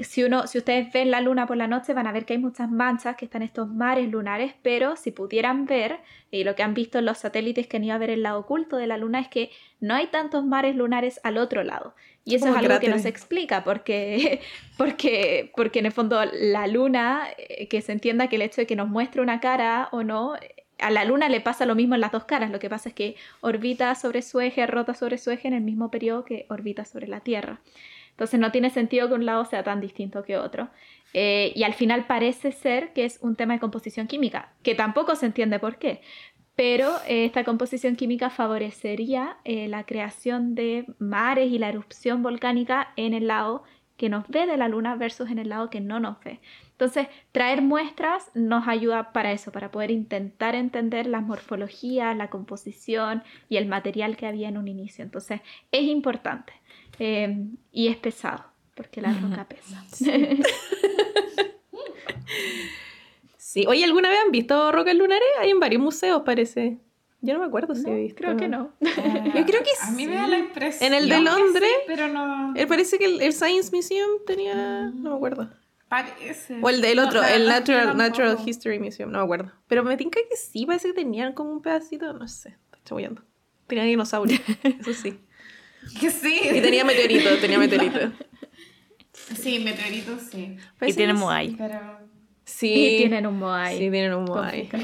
si, uno, si ustedes ven la luna por la noche van a ver que hay muchas manchas que están estos mares lunares, pero si pudieran ver, y lo que han visto en los satélites que han ido a ver el lado oculto de la luna es que no hay tantos mares lunares al otro lado. Y eso es algo que no se explica, porque, porque, porque en el fondo la luna, eh, que se entienda que el hecho de que nos muestre una cara o no, a la luna le pasa lo mismo en las dos caras, lo que pasa es que orbita sobre su eje, rota sobre su eje en el mismo periodo que orbita sobre la Tierra. Entonces no tiene sentido que un lado sea tan distinto que otro. Eh, y al final parece ser que es un tema de composición química, que tampoco se entiende por qué. Pero eh, esta composición química favorecería eh, la creación de mares y la erupción volcánica en el lado que nos ve de la Luna versus en el lado que no nos ve. Entonces, traer muestras nos ayuda para eso, para poder intentar entender la morfología, la composición y el material que había en un inicio. Entonces, es importante eh, y es pesado, porque la roca pesa. Sí. Oye, ¿alguna vez han visto rocas lunares? Hay en varios museos, parece. Yo no me acuerdo si he visto. Creo que no. Yo creo que A mí me da sí. la impresión. En el de Londres, sí, pero no. Eh, parece que el, el Science Museum tenía. No me acuerdo. Parece. O el del No, otro, el Natural. Natural History Museum, no me acuerdo. Pero me tinca que sí, parece que tenían como un pedacito, no sé, estoy chamullando. Tenía dinosaurios, eso sí. Que sí. Y tenía meteoritos, tenía meteoritos. Sí, meteoritos sí. Y tiene sí. Moai. Pero. Sí. Y tienen un Moai. Sí, tienen un Moai.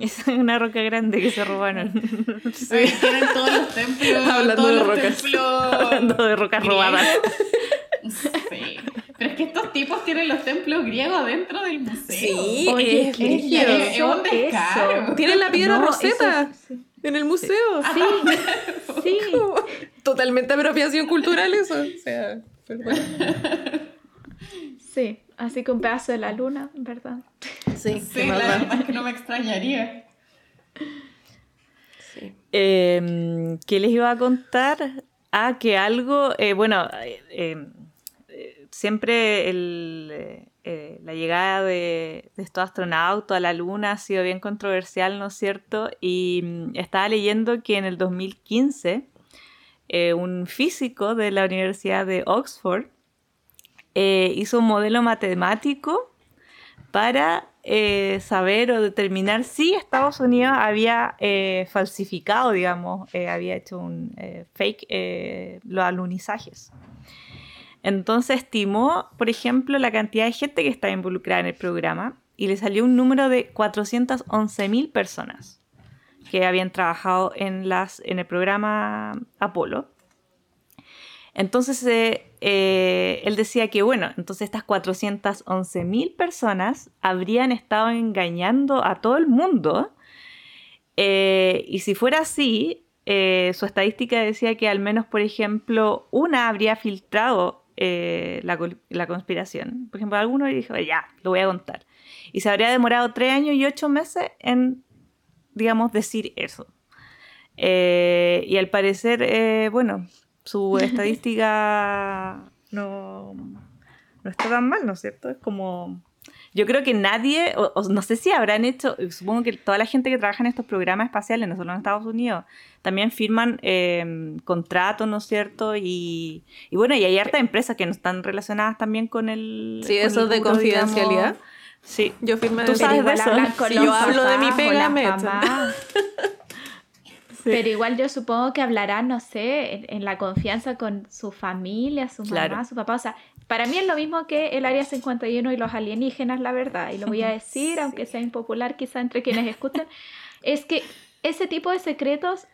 Es una roca grande que se robaron. Oye, tienen todos los templos. Hablando todos de los rocas. templos Hablando de rocas robadas. Sí. Pero es que estos tipos tienen los templos griegos dentro del museo. Sí, Oye, es qué brígido. es- es un descaro. eso. Tienen la piedra No, roseta eso- sí. en el museo. Sí, sí. Totalmente apropiación cultural eso. O sea, pero bueno. Sí, así que un pedazo de la luna, ¿verdad? Sí, Sí, la verdad es que no me extrañaría. Sí. Eh, ¿Qué les iba a contar? Ah, que algo, eh, bueno, eh, eh, eh, siempre el, eh, la llegada de, de estos astronautas a la Luna ha sido bien controversial, ¿no es cierto? Y mm, estaba leyendo que en el 2015 eh, un físico de la Universidad de Oxford eh, hizo un modelo matemático para eh, saber o determinar si Estados Unidos había eh, falsificado, digamos, eh, había hecho un eh, fake eh, los alunizajes. Entonces estimó, por ejemplo, la cantidad de gente que estaba involucrada en el programa y le salió un número de 411.000 personas que habían trabajado en, las, en el programa Apolo. Entonces eh, eh, él decía que, bueno, entonces estas 411.000 personas habrían estado engañando a todo el mundo. eh, y si fuera así, su estadística decía que al menos, por ejemplo, una habría filtrado la, la conspiración. Por ejemplo, alguno dijo, ya, lo voy a contar. Y se habría demorado tres años y ocho meses en, digamos, decir eso. Y al parecer, bueno, su estadística no, no está tan mal, ¿no es cierto? Es como... Yo creo que nadie, o, o no sé si habrán hecho, supongo que toda la gente que trabaja en estos programas espaciales, no solo en Estados Unidos, también firman eh, contratos, ¿no es cierto? Y, y bueno, y hay hartas empresas que no están relacionadas también con el... Sí, con eso el de confidencialidad. digamos. Sí, Yo firmé Tú sabes de eso. yo hablo de mi pega, las me echan. mamás. Pero igual yo supongo que hablarán, no sé, en, en la confianza con su familia, su Claro. mamá, su papá. O sea, para mí es lo mismo que el Área 51 y los alienígenas, la verdad. Y lo voy a decir, aunque sea impopular quizá entre quienes escuchen. es que ese tipo de secretos,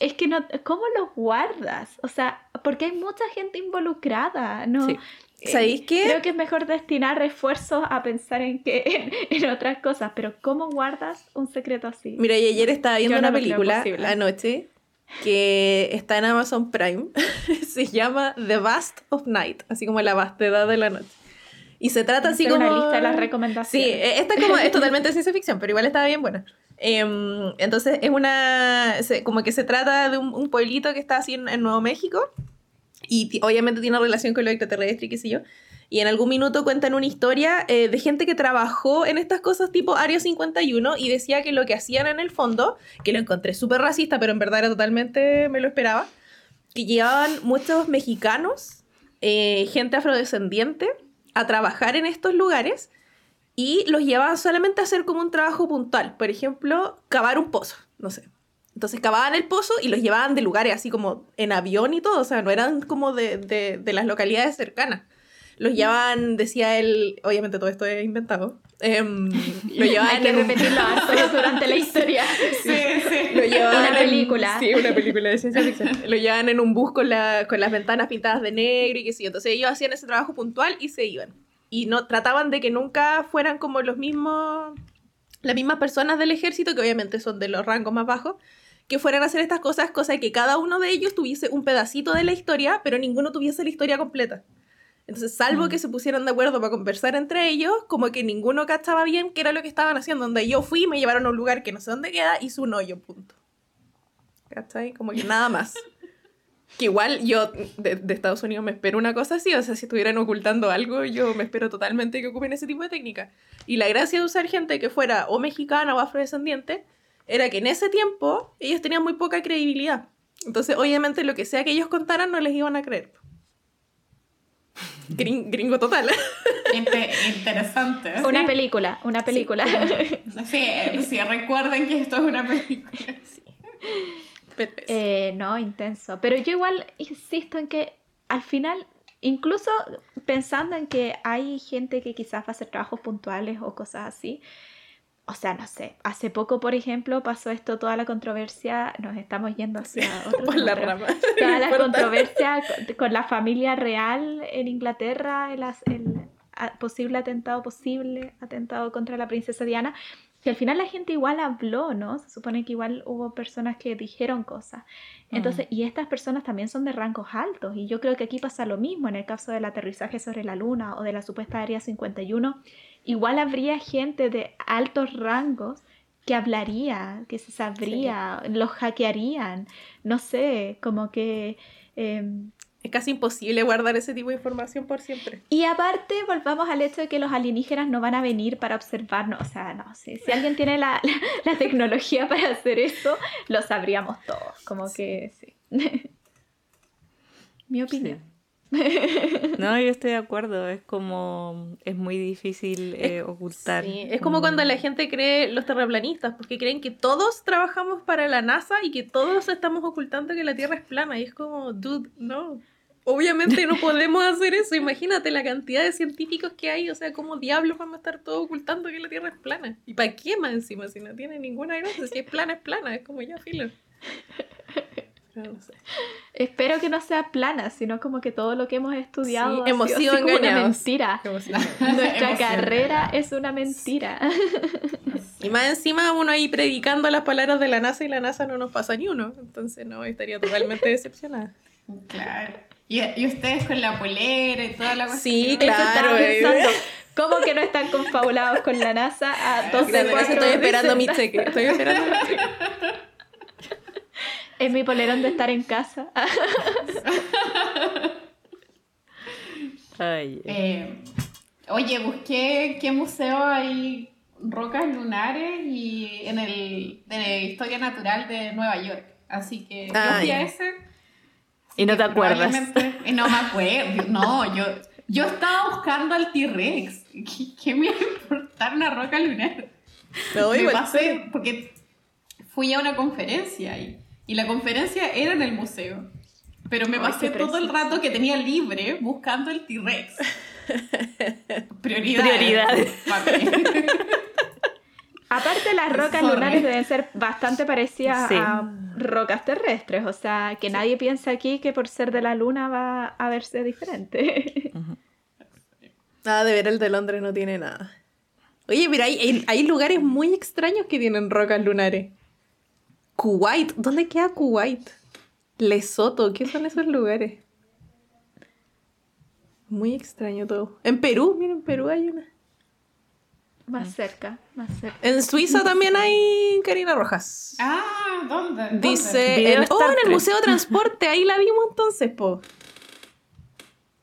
es que no, ¿cómo los guardas? O sea, porque hay mucha gente involucrada, ¿no? Sí. Eh, ¿Sabéis qué? Creo que es mejor destinar esfuerzos a pensar en que en, en otras cosas, pero ¿cómo guardas un secreto así? Mira, y ayer estaba viendo Yo no una creo película anoche que está en Amazon Prime. Se llama The Vast of Night, así como la vastedad de la noche. Y se trata así como... una lista de las Sí, recomendaciones. eh, esta como, es totalmente ciencia ficción, pero igual estaba bien buena. Em, entonces es una... como que se trata de un, un pueblito que está así en, Nuevo México y obviamente tiene relación con lo extraterrestre qué sé yo. Y en algún minuto cuentan una historia eh, de gente que trabajó en estas cosas tipo Área 51 y decía que lo que hacían en el fondo, que lo encontré súper racista, pero en verdad era totalmente, me lo esperaba, que llevaban muchos mexicanos, eh, gente afrodescendiente, a trabajar en estos lugares y los llevaban solamente a hacer como un trabajo puntual. Por ejemplo, cavar un pozo, no sé. Entonces cavaban el pozo y los llevaban de lugares así como en avión y todo, o sea, no eran como de, de- de las localidades cercanas. Los llevaban, decía él, obviamente todo esto es inventado, em, lo llevaban Hay que en un- repetirlo durante la historia. Sí, sí. lo llevaban Una en- película. sí, una película de ciencia ficción. Lo llevaban en un bus con, la- con las ventanas pintadas de negro y qué sé yo. Entonces ellos hacían ese trabajo puntual y se iban. Y no trataban de que nunca fueran como los mismos las mismas personas del ejército, que obviamente son de los rangos más bajos, que fueran a hacer estas cosas, cosa de que cada uno de ellos tuviese un pedacito de la historia, pero ninguno tuviese la historia completa. Entonces, salvo que se pusieran de acuerdo para conversar entre ellos, como que ninguno cachaba bien qué era lo que estaban haciendo. Donde yo fui, me llevaron a un lugar que no sé dónde queda, hice un hoyo, punto. ¿Cachai? Como que nada más. Que igual yo de, de Estados Unidos me espero una cosa así, o sea, si estuvieran ocultando algo, yo me espero totalmente que ocupen ese tipo de técnica. Y la gracia de usar gente que fuera o mexicana o afrodescendiente era que en ese tiempo ellos tenían muy poca credibilidad. Entonces, obviamente, lo que sea que ellos contaran no les iban a creer. Gring- gringo total. Inte- interesante. Una película, una película. Sí, sí, recuerden que esto es una película. Pero. Eh, no, intenso. Pero yo igual insisto en que al final, incluso pensando en que hay gente que quizás va a hacer trabajos puntuales o cosas así, o sea, no sé, hace poco, por ejemplo, pasó esto, toda la controversia, nos estamos yendo hacia otro por la rama. Toda la controversia con, con la familia real en Inglaterra, el, el posible atentado, posible atentado contra la princesa Diana, que al final la gente igual habló, ¿no? Se supone que igual hubo personas que dijeron cosas. Entonces, y estas personas también son de rangos altos, y yo creo que aquí pasa lo mismo en el caso del aterrizaje sobre la Luna o de la supuesta Área 51. Igual habría gente de altos rangos que hablaría, que se sabría, los hackearían, no sé, como que... em, Es casi imposible guardar ese tipo de información por siempre. y aparte, volvamos al hecho de que los alienígenas no van a venir para observarnos. O sea, no sé. Si alguien tiene la, la- la tecnología para hacer eso, lo sabríamos todos. Como que sí. Mi opinión. No, yo estoy de acuerdo. Es como. Es muy difícil eh, ocultar. Sí, es como cuando la gente cree, los terraplanistas, porque creen que todos trabajamos para la NASA y que todos estamos ocultando que la Tierra es plana. Y es como, dude, no. Obviamente no podemos hacer eso. Imagínate la cantidad de científicos que hay. O sea, ¿cómo diablos vamos a estar todos ocultando que la Tierra es plana? ¿Y para qué más encima? Si no tiene ninguna gracia. Si es plana, es plana. Es como ya filo. Pero no sé. Espero que no sea plana, sino como que todo lo que hemos estudiado Sí, ha hemos sido sido así como una mentira. Nuestra carrera es una mentira. Y más encima uno ahí predicando las palabras de la NASA y la NASA no nos pasa ni uno. Entonces no, estaría totalmente decepcionada. Claro. Y, y ustedes con la polera y toda la cuestión. Sí, claro. pensando. ¿Cómo que no están confabulados con la NASA a dos de Gracias, cuatro estoy esperando mi cheque. Estoy esperando mi cheque. Es mi polerón de estar en casa. Ay, Eh, oye, busqué qué museo hay rocas lunares y en el de Historia Natural de Nueva York. Así que yo fui a ese. Y no te acuerdas. y no me acuerdo. No, yo, yo estaba buscando al T-Rex. ¿Qué, qué me iba a importar una roca lunar? No, me igual, pasé porque fui a una conferencia ahí. Y la conferencia era en el museo. Pero me pasé todo el rato que tenía libre buscando el T-Rex. Prioridades. Prioridades. Aparte, las rocas lunares deben ser bastante parecidas Sí. a rocas terrestres. O sea, que nadie piensa aquí que por ser de la luna va a verse diferente. Nada de ver el de Londres no tiene nada. Oye, pero hay, hay, hay lugares muy extraños que tienen rocas lunares. Kuwait, ¿dónde queda Kuwait? Lesoto, ¿qué son esos lugares? Muy extraño todo. En Perú, miren, en Perú hay una. Más cerca, más cerca. En Suiza también hay Karina Rojas. ah, ¿dónde? ¿Dónde? Dice, en, oh, en el. Museo de Transporte, ahí la vimos entonces, po.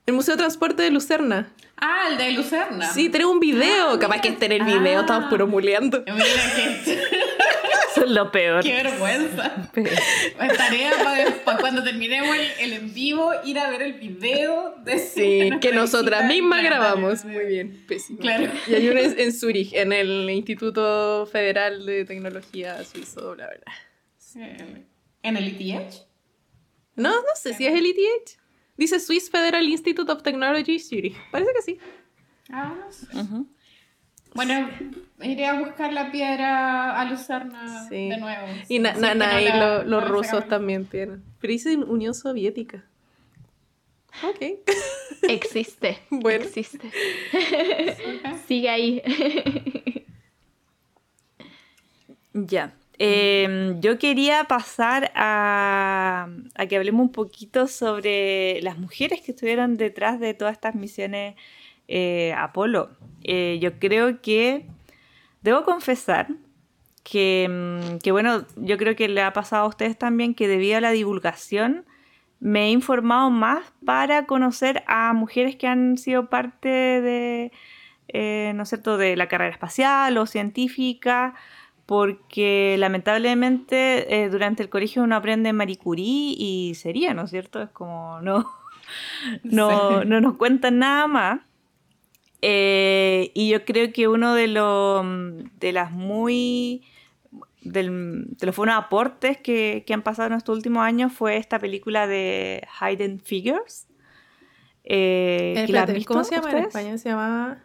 El Museo de Transporte de Lucerna. Ah, el de Lucerna. Sí, tenemos un video. Ah, Capaz mira. que esté en el video, Ah. estamos puro muleando. Mira, qué, Son lo peor. qué vergüenza. Tarea para cuando terminemos el, el en vivo, ir a ver el video de Sí, que nosotras mismas grabamos. Muy bien, pésimo. Claro. Y hay uno en Zurich, en el Instituto Federal de Tecnología Suizo, bla, bla. Eh, ¿En el ETH? No, no sé si es el ETH. Dice Swiss Federal Institute of Technology Zurich. Parece que sí. Ah, no sé. Ujú. Bueno, iré a buscar la piedra a Lucerna Sí. de nuevo. Y na- Sí, na- que na- no y la- lo- no los rusos también tienen. Pero dice Unión Soviética. Ok. Existe. Bueno. Existe. Sigue ahí. Ya. Em, yo quería pasar a, a, que hablemos un poquito sobre las mujeres que estuvieron detrás de todas estas misiones eh, Apolo. Eh, yo creo que debo confesar que, mm, que, bueno, yo creo que le ha pasado a ustedes también que debido a la divulgación me he informado más para conocer a mujeres que han sido parte de, eh, ¿no es cierto?, de la carrera espacial o científica porque lamentablemente eh, durante el colegio uno aprende Marie Curie y sería, ¿no es cierto? Es como no, no, no nos cuentan nada más. Eh, y yo creo que uno de, los de las muy de los buenos aportes que, que, han pasado en estos últimos años fue esta película de Hidden Figures. Eh, ¿Cómo se llama en español? Se llama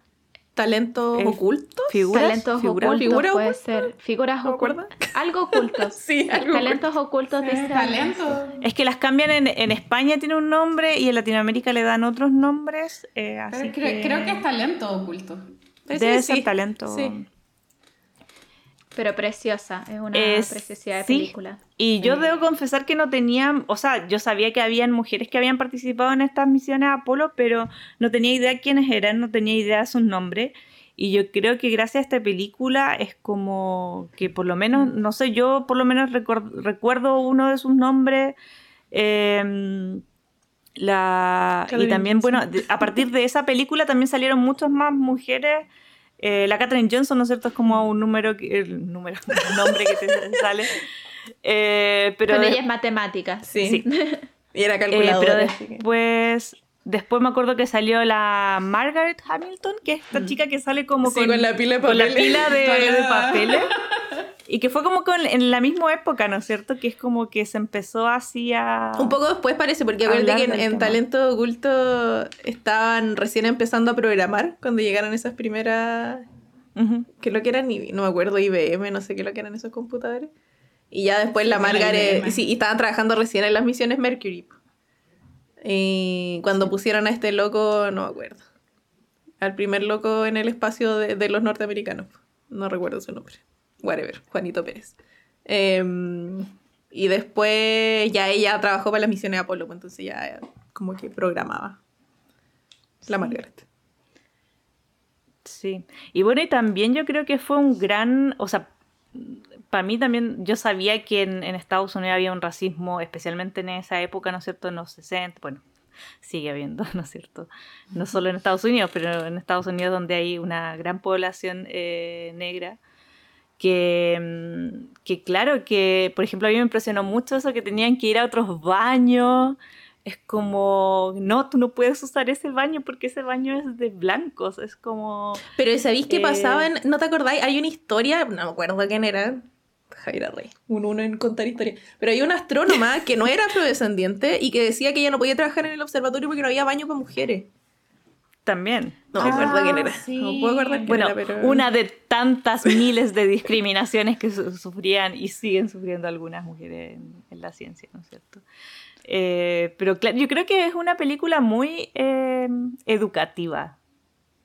talentos ocultos. Figuras, talentos ocultos. puede ser. Figuras ocultas. Algo ocultos. sí, talentos ocultos de talento. Es que las cambian en, en, España tiene un nombre y en Latinoamérica le dan otros nombres. Eh, así creo, que... creo, que... es talento oculto. Debe ser talento. Sí. Pero preciosa, es una preciosidad de película. Y yo debo confesar que no tenía, o sea, yo sabía que habían mujeres que habían participado en estas misiones Apolo, pero no tenía idea quiénes eran, no tenía idea de sus nombres. Y yo creo que gracias a esta película es como que por lo menos, no sé, yo por lo menos recuerdo uno de sus nombres. La, y también, bueno, a partir de esa película también salieron muchas más mujeres eh, la Catherine Johnson, ¿no es cierto? Es como un número, el número, nombre que te sale. Eh, pero Con ella es matemática. Sí. y era calculadora. Eh, pero después, después me acuerdo que salió la Margaret Hamilton, que es esta mm. chica que sale como con, la pila de papeles. Con la pila de, papeles. Y que fue como con, en la misma época, ¿no es cierto? Que es como que se empezó así a... Un poco después parece, porque acuérdate que en, Talento Oculto estaban recién empezando a programar cuando llegaron esas primeras... Que lo que eran, no me acuerdo, IBM, no sé qué lo que eran esos computadores. Y ya después la Margaret... Sí, y estaban trabajando recién en las misiones Mercury. Y cuando pusieron a este loco, no me acuerdo. Al primer loco en el espacio de, de los norteamericanos. No recuerdo su nombre whatever, Juanito Pérez. Em, y después ya ella trabajó para las misiones de Apolo, pues, entonces ya como que programaba. La Margaret. Sí. Y bueno, y también yo creo que fue un gran, o sea, para mí también, yo sabía que en, Estados Unidos había un racismo, especialmente en esa época, ¿no es cierto? En los 60, bueno, sigue habiendo, ¿no es cierto? No solo en Estados Unidos, pero en Estados Unidos donde hay una gran población eh, negra que, mm, que claro, que por ejemplo a mí me impresionó mucho eso que tenían que ir a otros baños. Es como, no, tú no puedes usar ese baño porque ese baño es de blancos, es como... Pero ¿sabéis qué pasaba? Eh, ¿No te acordáis? Hay una historia, no me acuerdo quién era, Jaira Rey, un uno en contar historias. Pero hay una astrónoma que no era afrodescendiente y que decía que ella no podía trabajar en el observatorio porque no había baño para mujeres. También. No me acuerdo quién era. No puedo acordar quién bueno, era, pero... Una de tantas miles de discriminaciones que sufrían y siguen sufriendo algunas mujeres en, la ciencia, ¿no es cierto? Eh, pero claro, yo creo que es una película muy eh, educativa.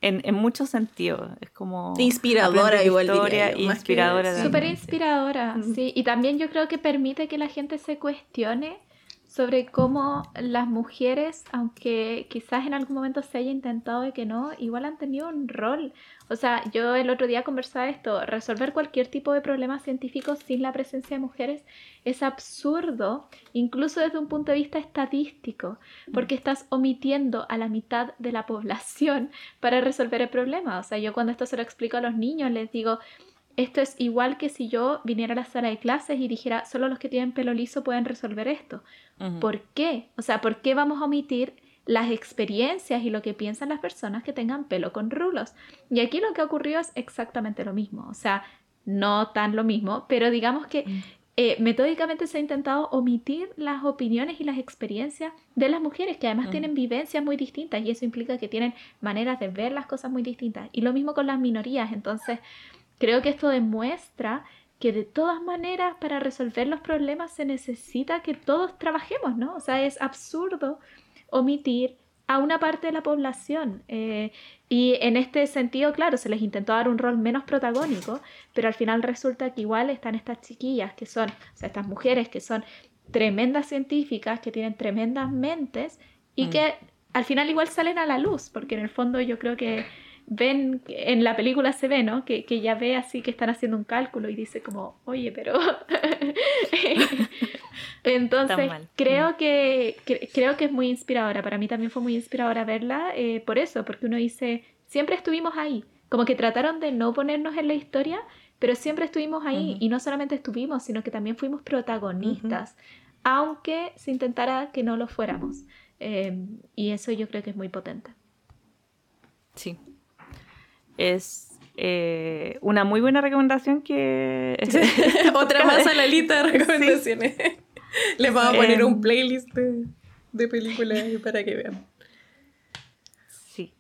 En, en muchos sentidos. Es como. Inspiradora, igual. Historia, inspiradora. Súper inspiradora, sí. Y también yo creo que permite que la gente se cuestione sobre cómo las mujeres, aunque quizás en algún momento se haya intentado de que no, igual han tenido un rol. O sea, yo el otro día conversaba esto, resolver cualquier tipo de problema científico sin la presencia de mujeres es absurdo, incluso desde un punto de vista estadístico, porque estás omitiendo a la mitad de la población para resolver el problema. O sea, yo cuando esto se lo explico a los niños les digo, esto es igual que si yo viniera a la sala de clases y dijera, solo los que tienen pelo liso pueden resolver esto. ¿Por qué? O sea, ¿por qué vamos a omitir las experiencias y lo que piensan las personas que tengan pelo con rulos? Y aquí lo que ha ocurrido es exactamente lo mismo. O sea, no tan lo mismo, pero digamos que mm. eh, metódicamente se ha intentado omitir las opiniones y las experiencias de las mujeres, que además tienen vivencias muy distintas y eso implica que tienen maneras de ver las cosas muy distintas. Y lo mismo con las minorías. Entonces, Creo que esto demuestra que de todas maneras para resolver los problemas se necesita que todos trabajemos, ¿no? O sea, es absurdo omitir a una parte de la población. Eh, y en este sentido, claro, se les intentó dar un rol menos protagónico, pero al final resulta que igual están estas chiquillas que son, o sea, estas mujeres que son tremendas científicas, que tienen tremendas mentes y mm. que al final igual salen a la luz, porque en el fondo yo creo que ven, en la película se ve, ¿no? Que, que ya ve así que están haciendo un cálculo y dice como, oye, pero... Entonces, creo que, creo que es muy inspiradora. Para mí también fue muy inspiradora verla eh, por eso, porque uno dice, siempre estuvimos ahí. Como que trataron de no ponernos en la historia, pero siempre estuvimos ahí. Y no solamente estuvimos, sino que también fuimos protagonistas, aunque se intentara que no lo fuéramos. Em, y eso yo creo que es muy potente. Sí. Es eh, una muy buena recomendación que... Otra más a la lista de recomendaciones. Les vamos a poner un em, playlist de, películas para que vean. Sí.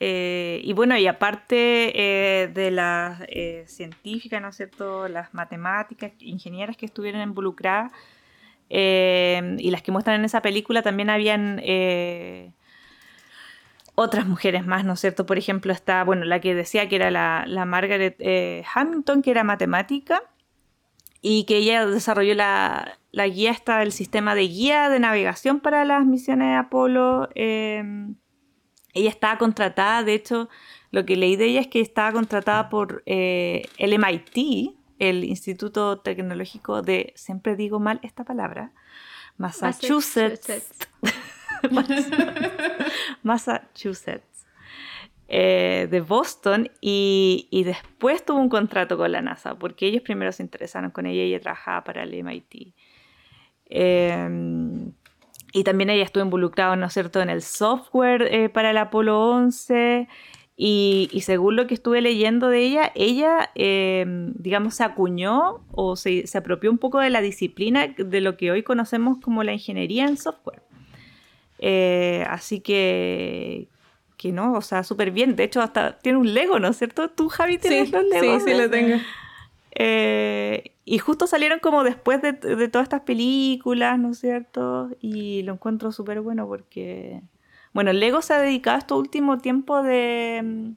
Eh, y bueno, y aparte eh, de las científicas, ¿no es cierto? Las matemáticas, ingenieras que estuvieron involucradas y las que muestran en esa película, también habían otras mujeres más, ¿no es cierto? Por ejemplo, está, bueno, la que decía que era la, la Margaret eh, Hamilton, que era matemática, y que ella desarrolló la, la guía, está el sistema de guía de navegación para las misiones de Apolo. Em, ella estaba contratada, de hecho, lo que leí de ella es que estaba contratada por eh, el MIT, el Instituto Tecnológico de, siempre digo mal esta palabra, Massachusetts. Massachusetts, eh, de Boston, y, después tuvo un contrato con la NASA, porque ellos primero se interesaron con ella y ella trabajaba para el MIT. Em, y también ella estuvo involucrada, ¿no es cierto?, en el software eh, para el Apolo 11. Y, según lo que estuve leyendo de ella, ella, em, digamos, se acuñó o se, se, apropió un poco de la disciplina de lo que hoy conocemos como la ingeniería en software. Eh, así que, que no, o sea, súper bien. De hecho, hasta tiene un Lego, ¿no es cierto? ¿Tú, Javi, tienes los Legos? Sí, sí, lo tengo. Eh, y justo salieron como después de, de, todas estas películas, ¿no es cierto? Y lo encuentro súper bueno porque, bueno, Lego se ha dedicado este último tiempo de,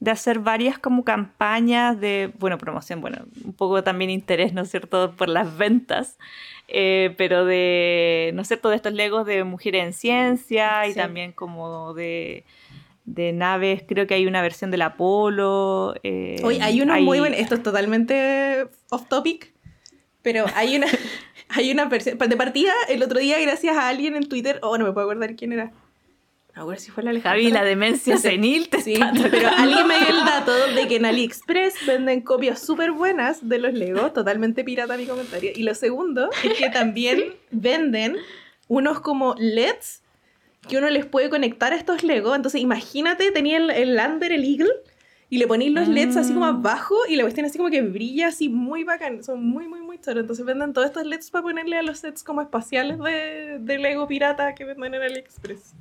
de hacer varias como campañas de, bueno, promoción, bueno, un poco también interés, ¿no es cierto?, por las ventas. Eh, pero de, ¿no es cierto?, de estos legos de mujeres en ciencia y también como de, de, naves, creo que hay una versión del Apolo. Eh, Oye, hay uno muy bueno, esto es totalmente off topic, pero hay una, hay una versión, de partida, el otro día gracias a alguien en Twitter, oh, no me puedo acordar quién era, a ver si fue la Alejandra. Javi, la demencia senil te sí, pero alguien me dio el dato de que en AliExpress venden copias súper buenas de los Legos, totalmente pirata mi comentario. Y lo segundo es que también venden unos como LEDs que uno les puede conectar a estos Legos. Entonces, imagínate, tenía el, Lander, el Eagle, y le ponéis los LEDs así como ah. abajo y la cuestión así como que brilla así muy bacán. Son muy, muy, muy choros. Entonces venden todos estos LEDs para ponerle a los sets como espaciales de, de Lego pirata que venden en AliExpress.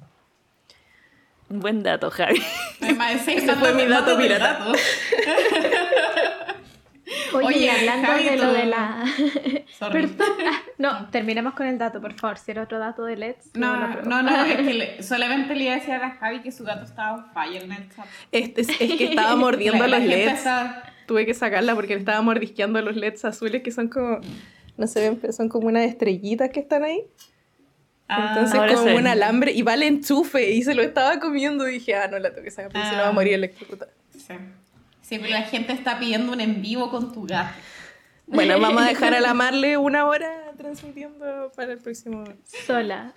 Buen dato, Javi. Ese fue mi dato pirata. Oye, hablando de lo de la. No, terminemos con el dato, por favor. Si era otro dato de LEDs. No, no, no, es que solamente le iba a decir a Javi que su gato estaba on fire en el chat. Este, es, que estaba mordiendo los LEDs. Tuve que sacarla porque le estaba mordisqueando los LEDs azules que son como. No se ven, pero son como unas estrellitas que están ahí. Ah, Entonces como un alambre y va el enchufe y se lo estaba comiendo y dije, ah, no la tengo que sacar porque se lo va a ah. morir electrocutada. Sí. Siempre la gente está pidiendo un en vivo con tu gato. Bueno, vamos a dejar a la Marle una hora transmitiendo para el próximo. Sola.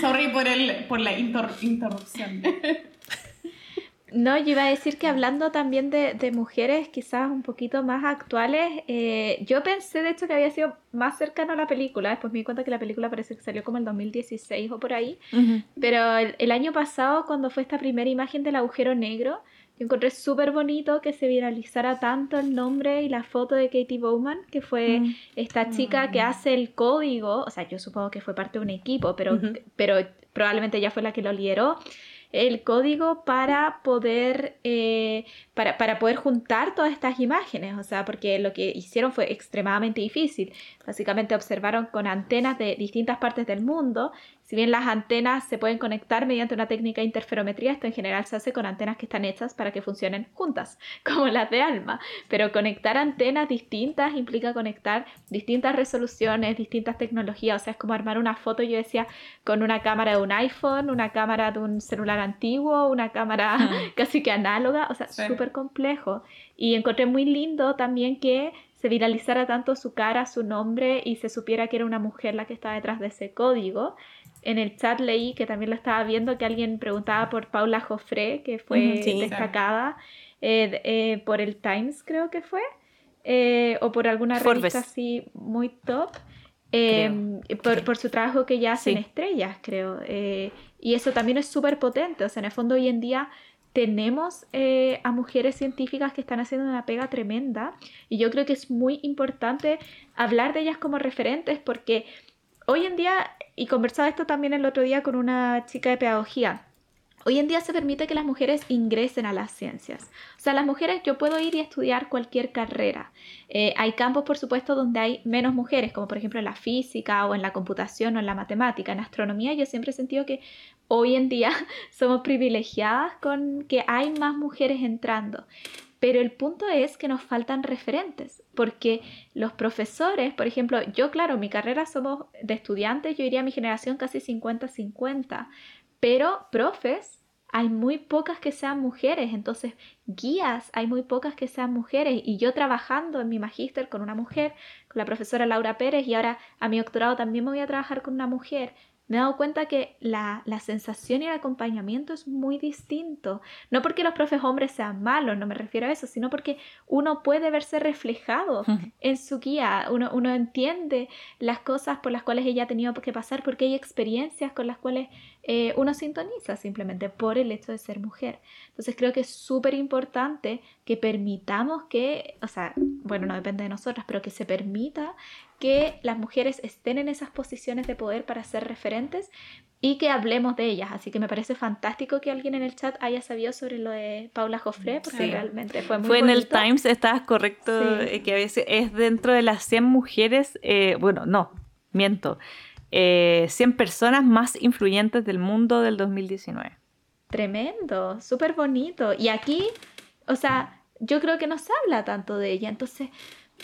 Sorry por, el, por la interrupción. No, yo iba a decir que hablando también de, de mujeres quizás un poquito más actuales, eh, yo pensé de hecho que había sido más cercano a la película, después me di cuenta que la película parece que salió como el 2016 o por ahí, pero el, año pasado cuando fue esta primera imagen del agujero negro, yo encontré súper bonito que se viralizara tanto el nombre y la foto de Katie Bowman, que fue mm. esta chica que hace el código, o sea, yo supongo que fue parte de un equipo, pero, pero probablemente ella fue la que lo lideró el código para poder, eh, para, para, poder juntar todas estas imágenes, o sea, porque lo que hicieron fue extremadamente difícil. Básicamente observaron con antenas de distintas partes del mundo si bien las antenas se pueden conectar mediante una técnica de interferometría, esto en general se hace con antenas que están hechas para que funcionen juntas, como las de Alma. Pero conectar antenas distintas implica conectar distintas resoluciones, distintas tecnologías. O sea, es como armar una foto, yo decía, con una cámara de un iPhone, una cámara de un celular antiguo, una cámara casi que análoga. O sea, súper complejo. Y encontré muy lindo también que se viralizara tanto su cara, su nombre y se supiera que era una mujer la que estaba detrás de ese código. En el chat leí que también lo estaba viendo que alguien preguntaba por Paula Joffre, que fue destacada eh, eh, por el Times, creo que fue, eh, o por alguna revista así muy top. Em, por, por, su trabajo que ya hacen estrellas, creo. y eso también es súper potente. O sea, en el fondo hoy en día tenemos eh, a mujeres científicas que están haciendo una pega tremenda y yo creo que es muy importante hablar de ellas como referentes porque hoy en día, y conversaba esto también el otro día con una chica de pedagogía, Hoy en día se permite que las mujeres ingresen a las ciencias. O sea, las mujeres, yo puedo ir y estudiar cualquier carrera. Eh, hay campos, por supuesto, donde hay menos mujeres, como por ejemplo en la física o en la computación o en la matemática. En astronomía yo siempre he sentido que hoy en día somos privilegiadas con que hay más mujeres entrando. Pero el punto es que nos faltan referentes, porque los profesores, por ejemplo, yo claro, mi carrera somos de estudiantes, yo diría mi generación casi 50-50, pero profes, hay muy pocas que sean mujeres, entonces guías, hay muy pocas que sean mujeres. Y yo trabajando en mi magíster con una mujer, con la profesora Laura Pérez, y ahora a mi doctorado también me voy a trabajar con una mujer, me he dado cuenta que la, sensación y el acompañamiento es muy distinto. No porque los profes hombres sean malos, no me refiero a eso, sino porque uno puede verse reflejado en su guía, uno, uno entiende las cosas por las cuales ella ha tenido que pasar, porque hay experiencias con las cuales eh, uno sintoniza simplemente por el hecho de ser mujer. Entonces creo que es súper importante que permitamos que, o sea, bueno, no depende de nosotras, pero que se permita que las mujeres estén en esas posiciones de poder para ser referentes y que hablemos de ellas. Así que me parece fantástico que alguien en el chat haya sabido sobre lo de Paula Joffre, porque realmente fue muy Fue en el Times, estabas correcto, eh, que a veces es dentro de las 100 mujeres, eh, bueno, no, miento, 100 eh, personas más influyentes del mundo del 2019. Tremendo, súper bonito. Y aquí, o sea, yo creo que no se habla tanto de ella, entonces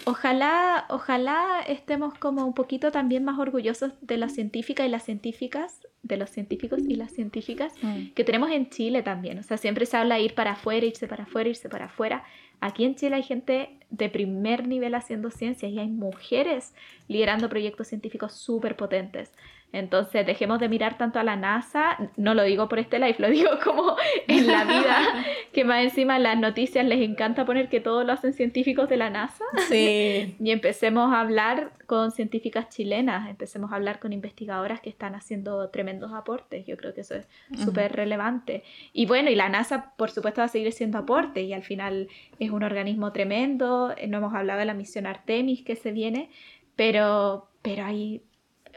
Ojalá, ojalá estemos como un poquito también más orgullosos de las científicas y las científicas, de los científicos y las científicas mm. que tenemos en Chile también. O sea, siempre se habla de ir para afuera, irse para afuera, irse para afuera. Aquí en Chile hay gente de primer nivel haciendo ciencias y hay mujeres liderando proyectos científicos súper potentes. Entonces, dejemos de mirar tanto a la NASA, no lo digo por este live, lo digo como en la vida, que más encima en las noticias les encanta poner que todo lo hacen científicos de la NASA. Sí. y empecemos a hablar con científicas chilenas, empecemos a hablar con investigadoras que están haciendo tremendos aportes. Yo creo que eso es súper relevante. Y bueno, y la NASA, por supuesto, va a seguir siendo aporte y al final es un organismo tremendo. No hemos hablado de la misión Artemis que se viene, pero, pero hay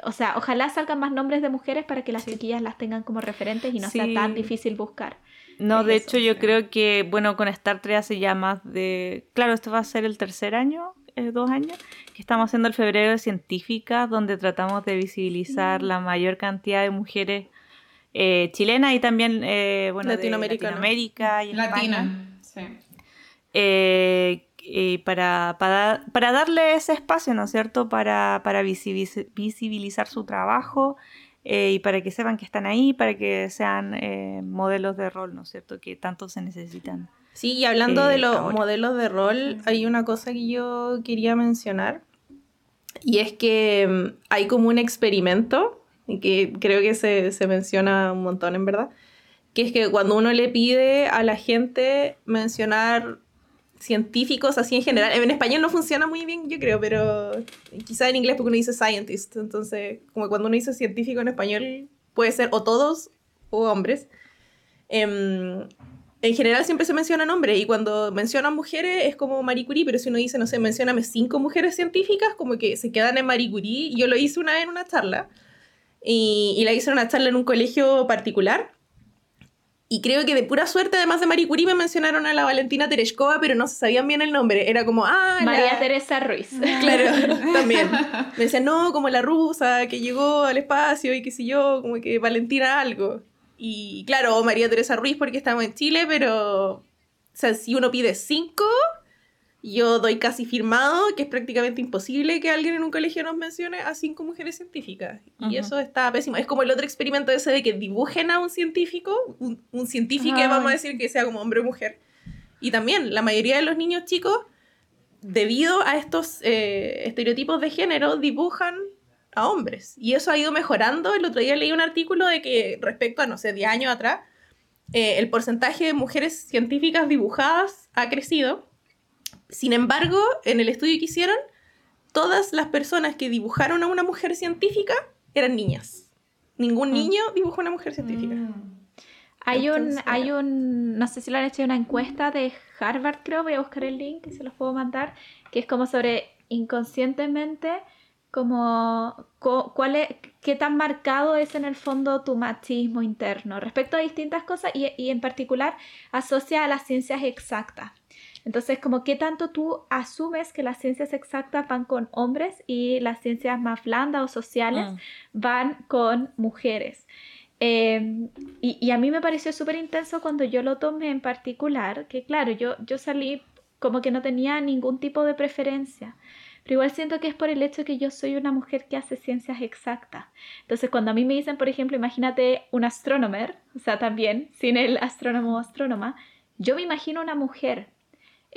o sea, ojalá salgan más nombres de mujeres para que las chiquillas las tengan como referentes y no sea tan difícil buscar. No, de hecho yo creo que, bueno, con Star Trek hace ya más de, claro, esto va a ser el tercer año, eh, dos años, que estamos haciendo el febrero de científicas, donde tratamos de visibilizar mm. la mayor cantidad de mujeres eh, chilenas y también, eh, bueno, Latinoamérica, Latinoamérica y Latina, sí. Eh, eh, para, para, para, darle ese espacio, ¿no es cierto?, para, para visibilizar su trabajo eh, y para que sepan que están ahí, para que sean eh, modelos de rol, ¿no es cierto?, que tanto se necesitan. Sí, y hablando de los modelos de rol, hay una cosa que yo quería mencionar, y es que mm, hay como un experimento, que creo que se, se menciona un montón en verdad, que es que cuando uno le pide a la gente mencionar científicos así en general. En español no funciona muy bien, yo creo, pero quizá en inglés porque uno dice scientist. Entonces, como cuando uno dice científico en español, puede ser o todos o hombres. Em, en general siempre se mencionan hombres y cuando mencionan mujeres es como Marie Curie, pero si uno dice, no sé, mencioname cinco mujeres científicas, como que se quedan en Marie Curie. Yo lo hice una vez en una charla y, y la hice en una charla en un colegio particular Y creo que de pura suerte, además de Marie Curie, me mencionaron a la Valentina Tereshkova, pero no se sabían bien el nombre. Era como, ah, María Teresa Ruiz. Claro, también. Me decían, no, como la rusa que llegó al espacio y qué sé yo, como que Valentina algo. Y claro, María Teresa Ruiz porque estamos en Chile, pero, o sea, si uno pide cinco, yo doy casi firmado que es prácticamente imposible que alguien en un colegio nos mencione a cinco mujeres científicas. Y eso está pésimo. Es como el otro experimento ese de que dibujen a un científico, un, un científico, vamos a decir que sea como hombre o mujer. Y también la mayoría de los niños chicos, debido a estos eh, estereotipos de género, dibujan a hombres. Y eso ha ido mejorando. El otro día leí un artículo de que respecto a, no sé, 10 años atrás, eh, el porcentaje de mujeres científicas dibujadas ha crecido sin embargo, en el estudio que hicieron, todas las personas que dibujaron a una mujer científica eran niñas. Ningún mm. niño dibujó a una mujer científica. Mm. Hay un, hay un, no sé si lo han hecho una encuesta de Harvard, creo, voy a buscar el link y se los puedo mandar, que es como sobre inconscientemente, como cuál es, qué tan marcado es en el fondo tu machismo interno respecto a distintas cosas y, y en particular asocia a las ciencias exactas. Entonces, como qué tanto tú asumes que las ciencias exactas van con hombres y las ciencias más blandas o sociales mm. van con mujeres. Em, y, a mí me pareció súper intenso cuando yo lo tomé en particular, que claro, yo, yo salí como que no tenía ningún tipo de preferencia. Pero igual siento que es por el hecho que yo soy una mujer que hace ciencias exactas. Entonces, cuando a mí me dicen, por ejemplo, imagínate un astrónomer, o sea, también, sin el astrónomo o astrónoma, yo me imagino una mujer,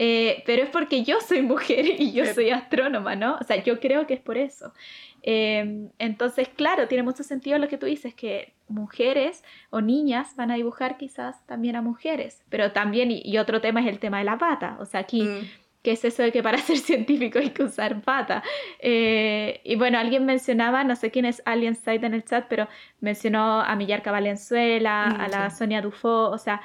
eh, pero es porque yo soy mujer y yo soy astrónoma, ¿no? O sea, yo creo que es por eso. Em, entonces, claro, tiene mucho sentido lo que tú dices, que mujeres o niñas van a dibujar quizás también a mujeres, pero también, y, otro tema es el tema de la pata, o sea, aquí... Mm. ¿Qué es eso de que para ser científico hay que usar pata? Eh, y bueno, alguien mencionaba, no sé quién es Alien Side en el chat, pero mencionó a Millarca Valenzuela, mm, a la Sonia Dufo, o sea,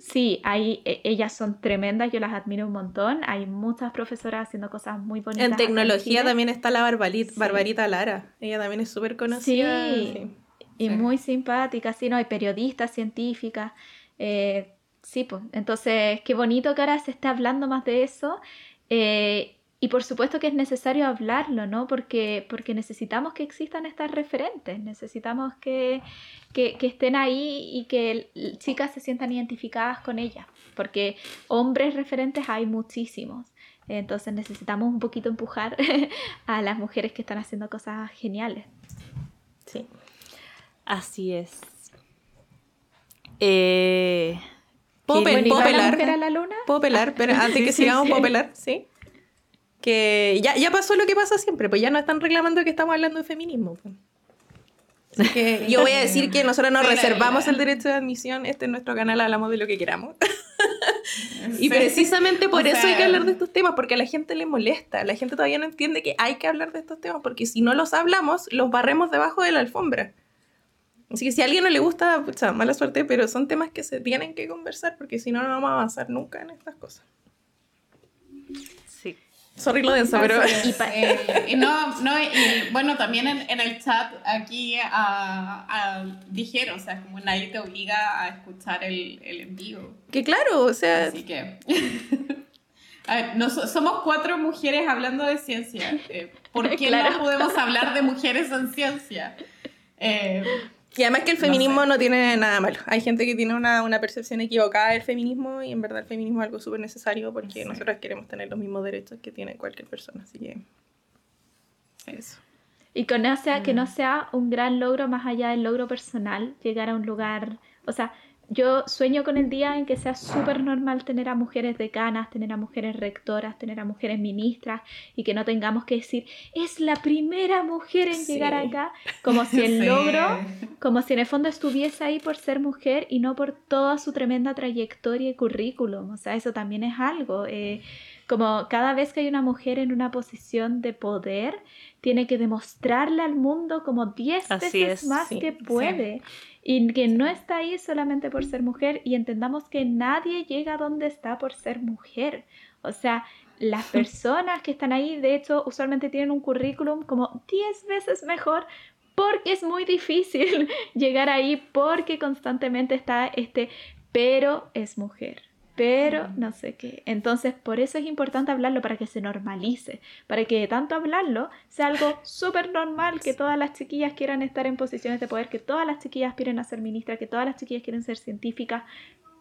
Sí, hay, e, ellas son tremendas, yo las admiro un montón. Hay muchas profesoras haciendo cosas muy bonitas. En tecnología también está la Barbarita Lara. Ella también es súper conocida. Sí, y muy simpática. Sí, no, hay periodistas, científicas. Eh, sí, pues. Entonces, qué bonito que ahora se esté hablando más de eso. Eh, y por supuesto que es necesario hablarlo, ¿no? Porque, porque necesitamos que existan estas referentes, necesitamos que, que, estén ahí y que chicas se sientan identificadas con ellas, porque hombres referentes hay muchísimos. Entonces necesitamos un poquito empujar a las mujeres que están haciendo cosas geniales. Sí, así es. Eh, ¿Puedo, pelar? la luna? ¿Puedo pelar? Pero antes que sigamos, ¿puedo pelar? Sí que ya, ya pasó lo que pasa siempre, pues ya no están reclamando que estamos hablando de feminismo. Pues. Así que yo voy a decir que nosotros nos reservamos el derecho de admisión, este es nuestro canal, hablamos de lo que queramos. y precisamente por eso hay que hablar de estos temas, porque a la gente le molesta, la gente todavía no entiende que hay que hablar de estos temas, porque si no los hablamos, los barremos debajo de la alfombra. Así que si a alguien no le gusta, pucha, mala suerte, pero son temas que se tienen que conversar, porque si no, no vamos a avanzar nunca en estas cosas. Sorry lo denso, pero... Eh, y, no, no, y bueno, también en, el chat aquí dijeron, o sea, como nadie te obliga a escuchar el, el en vivo. Que claro, o sea... Así que... A ver, no, somos cuatro mujeres hablando de ciencia. Eh, ¿Por qué no podemos hablar de mujeres en ciencia? Eh, y además que el feminismo no, tiene nada malo. Hay gente que tiene una, una, percepción equivocada del feminismo y en verdad el feminismo es algo súper necesario porque nosotros queremos tener los mismos derechos que tiene cualquier persona. Así que eso. Y con sea, que no mm. sea un gran logro más allá del logro personal, llegar a un lugar, o sea, yo sueño con el día en que sea súper normal tener a mujeres decanas, tener a mujeres rectoras, tener a mujeres ministras y que no tengamos que decir, es la primera mujer en llegar acá, como si el logro, como si en el fondo estuviese ahí por ser mujer y no por toda su tremenda trayectoria y currículum. O sea, eso también es algo. Eh, como cada vez que hay una mujer en una posición de poder, tiene que demostrarle al mundo como 10 veces más que puede y que no está ahí solamente por ser mujer y entendamos que nadie llega donde está por ser mujer. O sea, las personas que están ahí, de hecho, usualmente tienen un currículum como 10 veces mejor porque es muy difícil llegar ahí porque constantemente está este pero es mujer, pero no sé qué. Entonces, por eso es importante hablarlo para que se normalice, para que de tanto hablarlo sea algo súper normal, que todas las chiquillas quieran estar en posiciones de poder, que todas las chiquillas aspiren a ser ministras, que todas las chiquillas quieren ser científicas,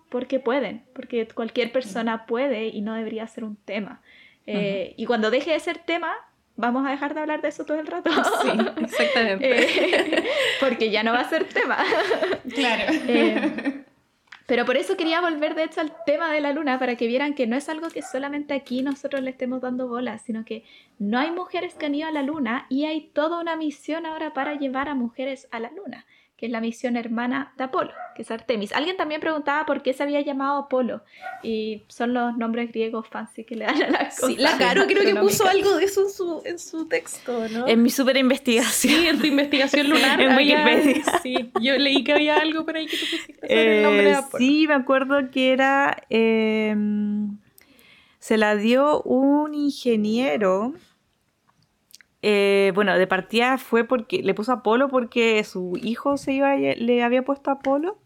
porque pueden, porque cualquier persona puede y no debería ser un tema. Eh, y cuando deje de ser tema, vamos a dejar de hablar de eso todo el rato. Sí, exactamente. Eh, porque ya no va a ser tema. Claro. Eh, pero por eso quería volver, de hecho, al tema de la luna, para que vieran que no es algo que solamente aquí nosotros le estemos dando bolas, sino que no hay mujeres que han ido a la luna y hay toda una misión ahora para llevar a mujeres a la luna que es la misión hermana de Apolo, que es Artemis. Alguien también preguntaba por qué se había llamado Apolo, y son los nombres griegos fancy que le dan a las cosas. Sí, la Caro creo que puso algo de eso en su, en su texto, ¿no? En mi super investigación. Sí, en tu investigación lunar. En había- Wikipedia. Sí, yo leí que había algo por ahí que tú pusiste sobre el nombre de Eh, Apolo. sí, me acuerdo que era. eh, se la dio un ingeniero. Eh, bueno, de partida fue porque le puso Apolo porque su hijo se iba, le había puesto Apolo.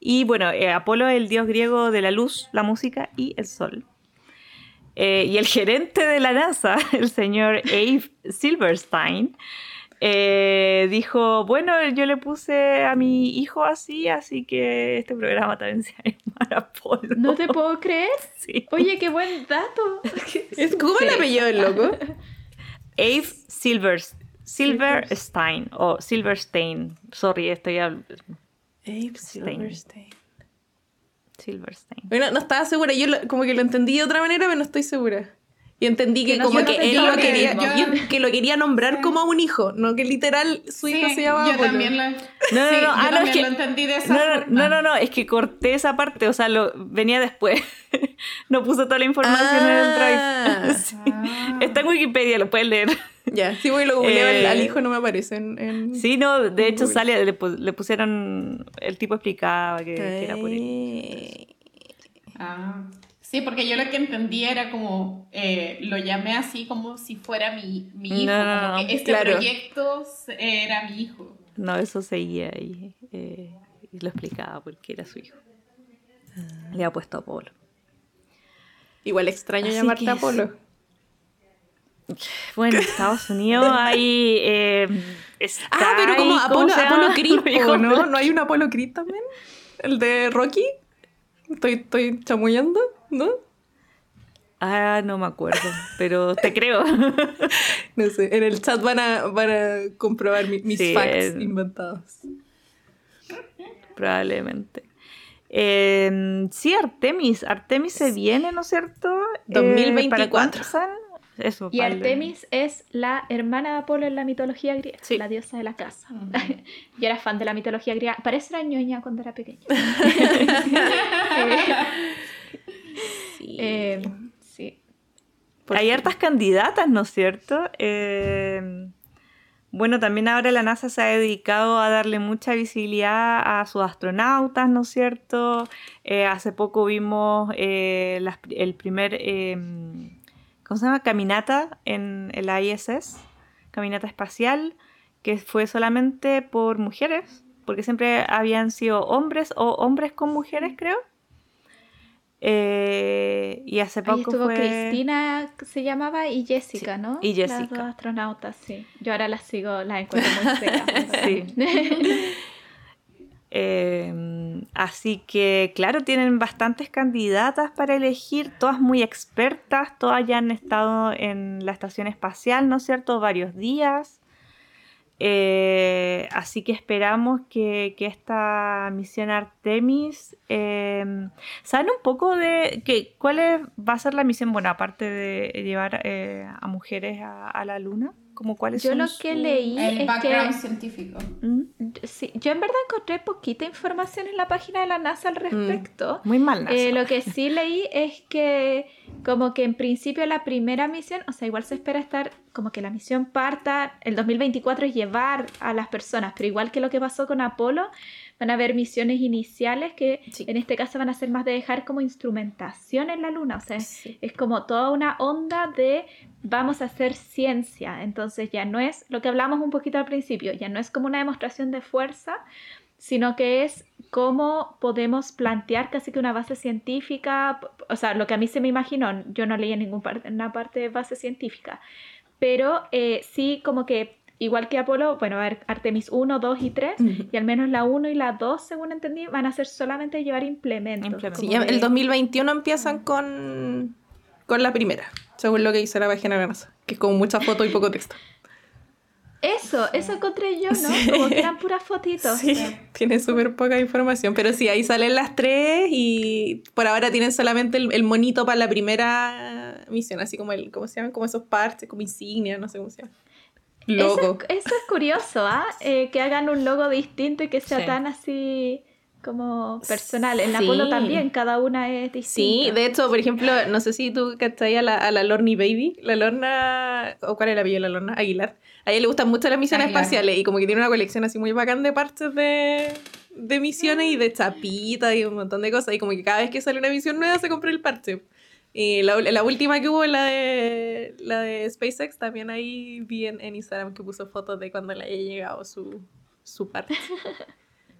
Y bueno, eh, Apolo es el dios griego de la luz, la música y el sol. Eh, y el gerente de la NASA, el señor Abe Silverstein, eh, dijo, bueno, yo le puse a mi hijo así, así que este programa también se va a llamar Apolo. No te puedo creer. Sí. Oye, qué buen dato. Es como el apellido del loco. Abe Silver, Silverstein o Silverstein. Sorry, estoy habl- Abe Silverstein. Silverstein. Bueno, no estaba segura. Yo lo- como que lo entendí de otra manera, pero no estoy segura. Y entendí que Que no como que lo él lo quería, que- yo- yo- que lo quería nombrar como a un hijo, no que literal su hijo Sí, se llama yo Apolo. también lo, No, no, sí, no, yo ah, no, es también que- lo entendí de esa No, no, forma. no, no, no, es que corté esa parte, o sea, lo venía después. no puso toda la información en el drive. Ah. Sí. Ah. Está en Wikipedia, lo pueden leer. Ya, sí, porque lo googleo al- Eh, al hijo no me aparece en... en- Sí, no, de hecho Google. sale, le, le pusieron, el tipo explicaba que, que era por él. Ah, sí, porque yo lo que entendí era como, eh, lo llamé así como si fuera mi, mi hijo, No, no, como no, que este claro. proyecto era mi hijo. No, eso seguía ahí. eh, y lo explicaba porque era su hijo. Le había puesto Apolo. Igual extraño Así llamarte que Apolo. Bueno, Estados Unidos hay. eh, Ah, pero como ahí, ¿cómo Apolo, Apolo? Creed, Hijo ¿no? ¿No hay un Apolo Creed también? ¿El de Rocky? ¿Estoy, estoy chamullando? ¿No? Ah, no me acuerdo, pero te creo. No sé, en el chat van a, van a comprobar mi- mis Sí, facts es- inventados. Probablemente. Eh, sí, Artemis. Artemis se viene, ¿no es cierto? Eh, 2024. ¿Para cuándo son? Eso, Y para Artemis es la hermana de Apolo en la mitología griega, Sí. la diosa de la casa. Yo era fan de la mitología griega. Parece era ñoña cuando era pequeña. Sí. Eh, sí. Hay hartas candidatas, ¿no es cierto? Eh, bueno, también ahora la NASA se ha dedicado a darle mucha visibilidad a sus astronautas, ¿no es cierto? Eh, hace poco vimos eh, las- el primer, eh, ¿cómo se llama? Caminata en el ISS, caminata espacial, que fue solamente por mujeres, porque siempre habían sido hombres o hombres con mujeres, creo. Eh, y hace Ahí poco estuvo fue... Cristina, se llamaba, y Jessica, Sí, ¿no? y Las Jessica. dos astronautas, sí. Yo ahora las sigo, las encuentro muy secas. Sí. Eh, así que, claro, tienen bastantes candidatas para elegir, todas muy expertas, todas ya han estado en la estación espacial, ¿no es cierto?, varios días. Eh, así que esperamos que, que esta misión Artemis, eh, ¿saben un poco de que, cuál es- va a ser la misión? Bueno, aparte de llevar eh, a mujeres a la luna, como cuáles Yo son lo su- que leí El es background que... científico. ¿Mm? Sí, yo en verdad encontré poquita información en la página de la NASA al respecto. Muy mal, NASA. Eh, lo que sí leí es que como que en principio la primera misión, o sea, igual se espera estar como que la misión parta, el 2024 es llevar a las personas, pero igual que lo que pasó con Apolo, van a haber misiones iniciales que Sí. en este caso van a ser más de dejar como instrumentación en la luna, o sea, Sí. es como toda una onda de vamos a hacer ciencia, entonces ya no es lo que hablamos un poquito al principio, ya no es como una demostración de fuerza, sino que es cómo podemos plantear casi que una base científica, o sea, lo que a mí se me imaginó, yo no leí en ninguna parte de base científica, pero eh, sí como que igual que Apolo, bueno, a ver, Artemis 1, 2 y 3, y al menos la 1 y la 2, según entendí, van a ser solamente llevar implementos. Sí, el 2021 empiezan con, con la primera, según lo que dice la página de la NASA, que es como mucha foto y poco texto. Eso, eso encontré yo, ¿no? Como que eran puras fotitos. Sí, tiene súper poca información, pero sí, ahí salen las tres y por ahora tienen solamente el, monito para la primera misión, así como el, ¿cómo se llaman? Como esos parches, como insignia, no sé cómo se llama. Logo. Eso, es curioso, ¿ah? Eh, que hagan un logo distinto y que sea tan así como personal. En Apolo también, cada una es distinta. Sí, de hecho, por ejemplo, no sé si tú cachai a la, a la Lorny Baby, la Lorna, o cuál es la de la Lorna, Aguilar. A ella le gustan mucho las misiones espaciales y como que tiene una colección así muy bacán de parches de, de misiones y de chapitas y un montón de cosas. Y como que cada vez que sale una misión nueva se compra el parche. Y la, la, última que hubo, la de, la de SpaceX, también ahí vi en, Instagram que puso fotos de cuando le haya llegado su, su parche.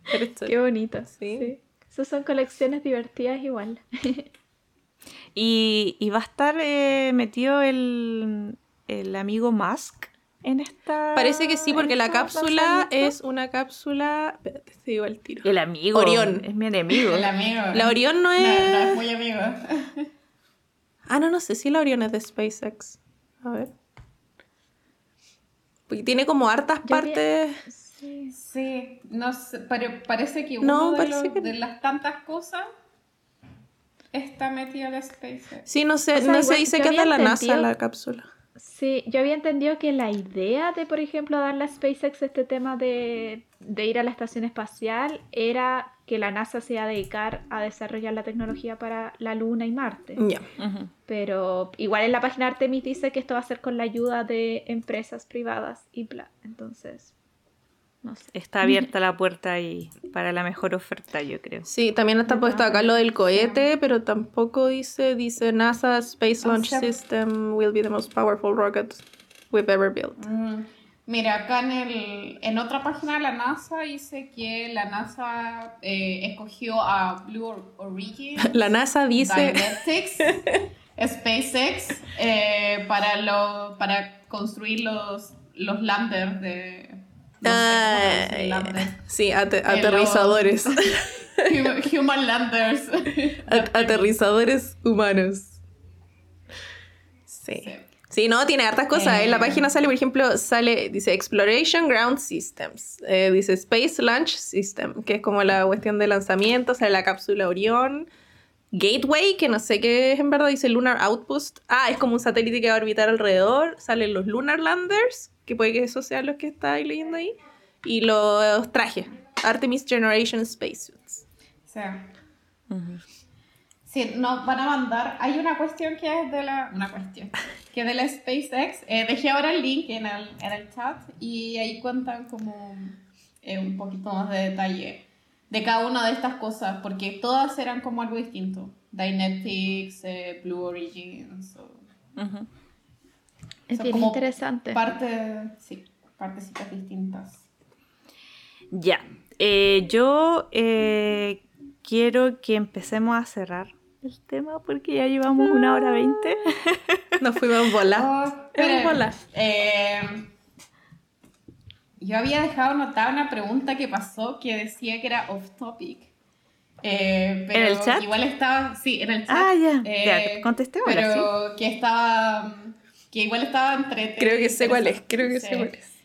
Qué bonito. ¿Sí? Esas son colecciones divertidas igual. y, y, va a estar eh, metido el, el amigo Musk en esta. Parece que sí, porque la cápsula es una cápsula. Espérate, te digo el tiro. El amigo. Orión. Es mi enemigo. El amigo. La Orión no es. No, no es muy amigo. ah, no, no sé si la Orión es de SpaceX. A ver. Porque tiene como hartas partes. Sí. sí, no sé, pero parece que uno de, de las tantas cosas está metido en SpaceX. Sí, no sé, no se dice que es de la NASA la cápsula. Sí, yo había entendido que la idea de, por ejemplo, darle a SpaceX este tema de, ir a la estación espacial era que la NASA se iba a dedicar a desarrollar la tecnología para la Luna y Marte. Ya. Pero igual en la página Artemis dice que esto va a ser con la ayuda de empresas privadas y bla. Entonces, Está abierta la puerta ahí para la mejor oferta, yo creo. Sí, también está puesto acá lo del cohete, pero tampoco dice, dice NASA Space Launch System will be the most powerful rocket we've ever built. Mm, mira, acá en, el, en otra página de la NASA dice que la NASA eh, escogió a Blue Origin. La NASA dice... SpaceX, eh, para, lo, para construir los, los landers de sí, aterrizadores. human landers. aterrizadores humanos. Sí. sí. No, tiene hartas cosas. En la eh. página sale, por ejemplo, sale, dice Exploration Ground Systems. Eh, dice Space Launch System, que es como la cuestión de lanzamiento. Sale la cápsula Orión. Gateway, que no sé qué es en verdad, dice Lunar Outpost. Ah, es como un satélite que va a orbitar alrededor. Salen los Lunar Landers, que puede que esos sean los que estáis leyendo ahí. Y los trajes. Artemis Generation Spacesuits. Sí. Sí, nos van a mandar. Hay una cuestión que es de la. Una cuestión. Que de la SpaceX. Eh, dejé ahora el link en el, en el chat y ahí cuentan como eh, un poquito más de detalle de cada una de estas cosas, porque todas eran como algo distinto. Dynetics, eh, Blue Origins. Es bien interesante. Parte, sí, partecitas distintas. Ya. Eh, yo eh, quiero que empecemos a cerrar el tema porque ya llevamos una hora veinte. Nos fuimos en bola. Oh, eh, yo había dejado anotada una pregunta que pasó que decía que era off topic. pero ¿En el chat? Igual estaba, sí, en el chat. Ah, ya. ya contesté Pero que estaba, que igual estaba entre... Creo que sé cuál es, creo que sé cuál es.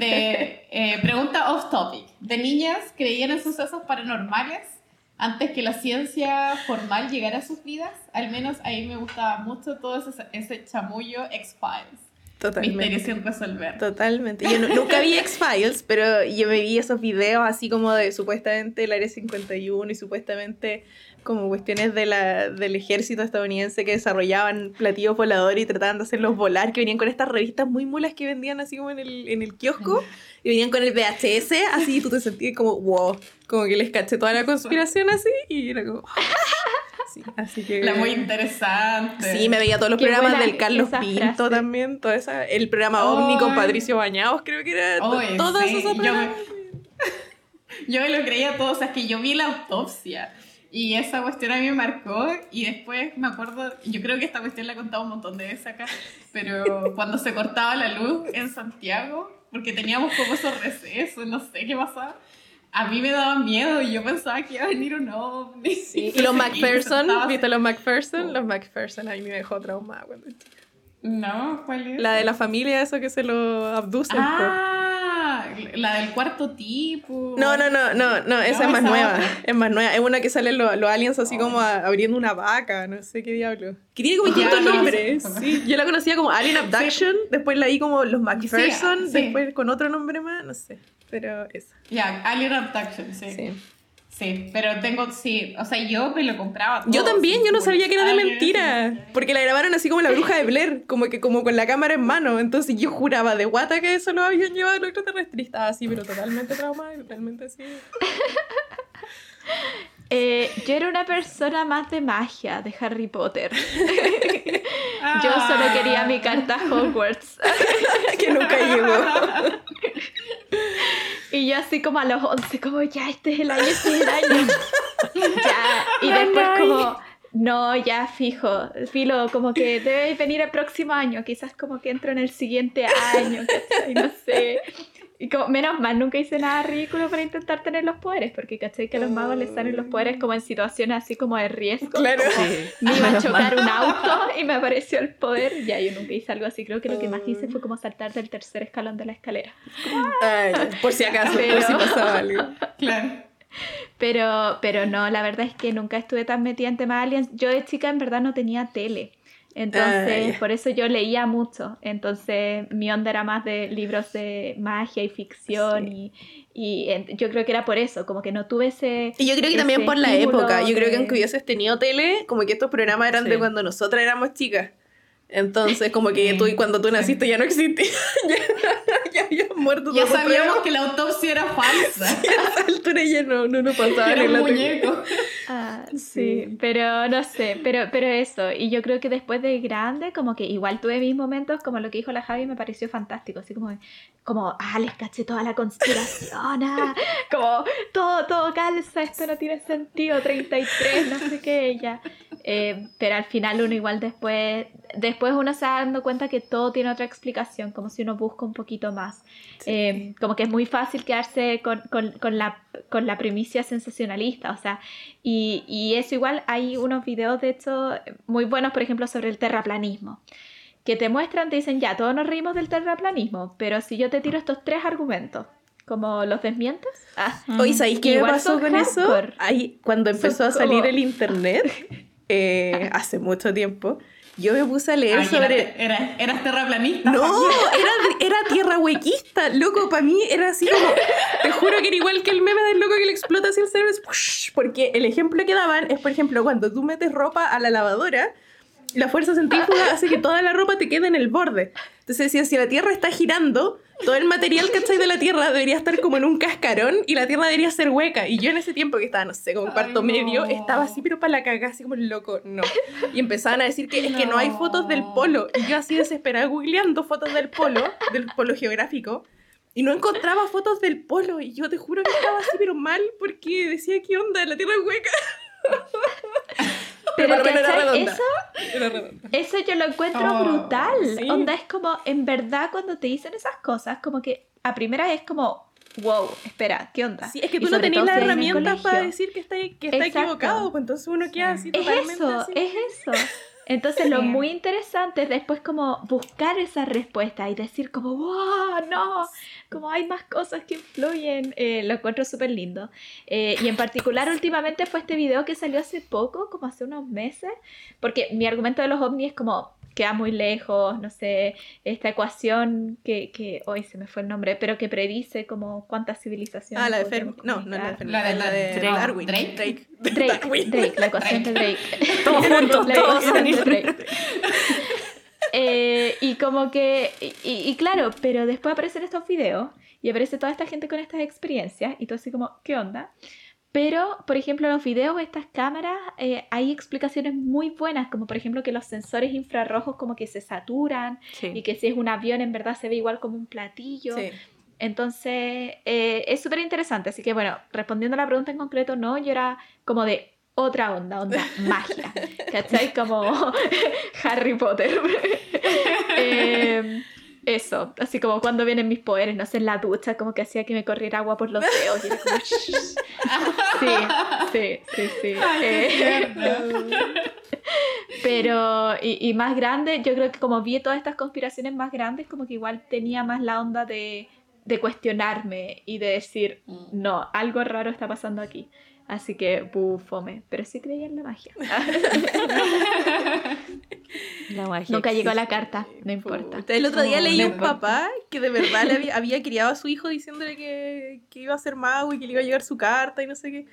De, eh, pregunta off topic. ¿De niñas creían en sucesos paranormales antes que la ciencia formal llegara a sus vidas? Al menos ahí me gustaba mucho todo ese, ese chamullo X-Files. Totalmente. Misterio sin resolver. Totalmente. Yo nunca vi X-Files, pero yo me vi esos videos así como de supuestamente el Área 51 y supuestamente como cuestiones de la, del ejército estadounidense que desarrollaban platillos voladores y trataban de hacerlos volar, que venían con estas revistas muy mulas que vendían así como en el, en el kiosco, y venían con el VHS, así, y tú te sentías como, wow, como que les caché toda la conspiración así, y era como... así que... La muy interesante. Sí, me veía todos los programas del Carlos Pinto también, toda esa, el programa OVNI con Patricio Bañados, creo que era. todas esas yo me lo creía todo, o sea, es que yo vi la autopsia. Y esa cuestión a mí me marcó y después me acuerdo, yo creo que esta cuestión la he contado un montón de veces acá, pero cuando se cortaba la luz en Santiago, porque teníamos como esos recesos, no sé qué pasaba, a mí me daba miedo y yo pensaba que iba a venir un ovni. Sí. Y los MacPherson, ¿viste los MacPherson? Los MacPherson a mí me dejó traumada cuando. No, ¿cuál es? La de la familia, eso que se lo abducen. Ah, la del cuarto tipo. No, no, no, no, no, esa es más nueva. Es más nueva. Es una que salen los, los aliens así como abriendo una vaca, no sé qué diablo. Que tiene como distintos nombres. Sí, yo la conocía como Alien Abduction, después la vi como los MacPherson, después con otro nombre más, no sé. Pero esa. Ya, Alien Abduction, sí. sí. Sí, pero tengo, sí, o sea, yo me lo compraba. Todo, yo también, yo no sabía que era de mentira, porque la grabaron así como la bruja de Blair, como que como con la cámara en mano, entonces yo juraba de guata que eso lo habían llevado los extraterrestres, estaba así, pero totalmente traumada, totalmente así. Eh, yo era una persona más de magia, de Harry Potter. yo solo quería mi carta Hogwarts. que nunca llegó. Y yo así como a los 11, como ya, este es el año, este es el año. ya. Y después como, no, ya fijo, filo, como que debe venir el próximo año, quizás como que entro en el siguiente año, No sé. Y como, menos mal, nunca hice nada ridículo para intentar tener los poderes, porque caché que a los magos les salen los poderes como en situaciones así como de riesgo. Claro. Me iba a chocar un auto y me apareció el poder. Ya, yo nunca hice algo así. Creo que lo que más hice fue como saltar del tercer escalón de la escalera. por si acaso, por si pasaba algo. Claro. Pero, pero no, la verdad es que nunca estuve tan metida en temas aliens. Yo de chica en verdad no tenía tele. Entonces, por eso yo leía mucho. Entonces, mi onda era más de libros de magia y ficción y, y yo creo que era por eso, como que no tuve ese... Y yo creo que también por la época. Yo creo que aunque hubieses tenido tele, como que estos programas eran de cuando nosotras éramos chicas. Entonces, como que tú y cuando tú naciste ya no existía. ya, habías muerto. Ya sabíamos que la autopsia era falsa. Sí, a esa altura ya no, no, no pasaba era un muñeco. Ah, sí, pero no sé, pero, pero eso. Y yo creo que después de grande, como que igual tuve mis momentos, como lo que dijo la Javi, me pareció fantástico. Así como, como ah, les caché toda la conspiración. Ah, como, todo, todo calza, esto no tiene sentido. 33, no sé qué, ya. Eh, pero al final uno igual después, después uno se va dando cuenta que todo tiene otra explicación, como si uno busca un poquito más. Eh, como que es muy fácil quedarse con, con, con, la, con la primicia sensacionalista, o sea, y, y, eso igual hay unos videos de hecho muy buenos, por ejemplo, sobre el terraplanismo. Que te muestran, te dicen, ya, todos nos reímos del terraplanismo, pero si yo te tiro estos tres argumentos, como los desmientes. Ah, Oye, ¿sabéis qué pasó con eso? Ahí, cuando empezó a salir el internet, eh, hace mucho tiempo, yo me puse a leer sobre. Era, ¿Eras terraplanista? No, era, era tierra huequista. Loco, para mí era así como. Te juro que era igual que el meme del loco que le explota así el cerebro. Porque el ejemplo que daban es, por ejemplo, cuando tú metes ropa a la lavadora, la fuerza centrífuga hace que toda la ropa te quede en el borde. Entonces decía, si la Tierra está girando, todo el material, ¿cachai? De la Tierra debería estar como en un cascarón y la Tierra debería ser hueca. Y yo en ese tiempo que estaba, no sé, como cuarto medio, estaba así, pero para la cagada, así como loco, no. Y empezaban a decir que es que no hay fotos del polo. Y yo así desesperada googleando fotos del polo, del polo geográfico. Y no encontraba fotos del polo. Y yo te juro que estaba así, pero mal, porque decía, ¿qué onda? La Tierra es hueca. Pero eso, eso yo lo encuentro oh, brutal. Onda es como, en verdad, cuando te dicen esas cosas, como que a primera es como, wow, espera, ¿qué onda? Sí, es que tú no tenías las herramientas para decir que está, que está equivocado, pues entonces uno queda así totalmente Es eso, es eso. Entonces lo muy interesante es después como buscar esa respuesta y decir como, wow, no, como hay más cosas que influyen, eh, lo encuentro súper lindo. Eh, y en particular últimamente fue este video que salió hace poco, como hace unos meses, porque mi argumento de los ovnis es como, queda muy lejos, no sé, esta ecuación que, que hoy se me fue el nombre, pero que predice como cuántas civilizaciones. Ah, la de Fermi. No, no la de La de, la de Darwin. Drake. Drake. Drake, Drake, la ecuación de Drake. Todos juntos, la ecuación de Drake. Eh, y como que, y, y, claro, pero después aparecen estos videos y aparece toda esta gente con estas experiencias y tú así como, ¿qué onda? Pero, por ejemplo, en los videos, estas cámaras, eh, hay explicaciones muy buenas, como por ejemplo que los sensores infrarrojos como que se saturan y que si es un avión en verdad se ve igual como un platillo. Entonces, eh, es súper interesante. Así que bueno, respondiendo a la pregunta en concreto, no, yo era como de otra onda, onda magia. ¿Cachai? Como Harry Potter. Em, eso, así como cuando vienen mis poderes, no sé, en la ducha, como que hacía que me corriera agua por los dedos. Y era como, sí, sí, sí, sí. Eh, pero, y, y, más grande, yo creo que como vi todas estas conspiraciones más grandes, como que igual tenía más la onda de, de cuestionarme y de decir, mm. no, algo raro está pasando aquí. Así que, bufome. Pero sí creía en la magia. la magia Nunca llegó a la carta, no importa. El otro día leí un papá que de verdad le había, criado a su hijo diciéndole que, que, iba a ser mago y que le iba a llegar su carta y no sé qué.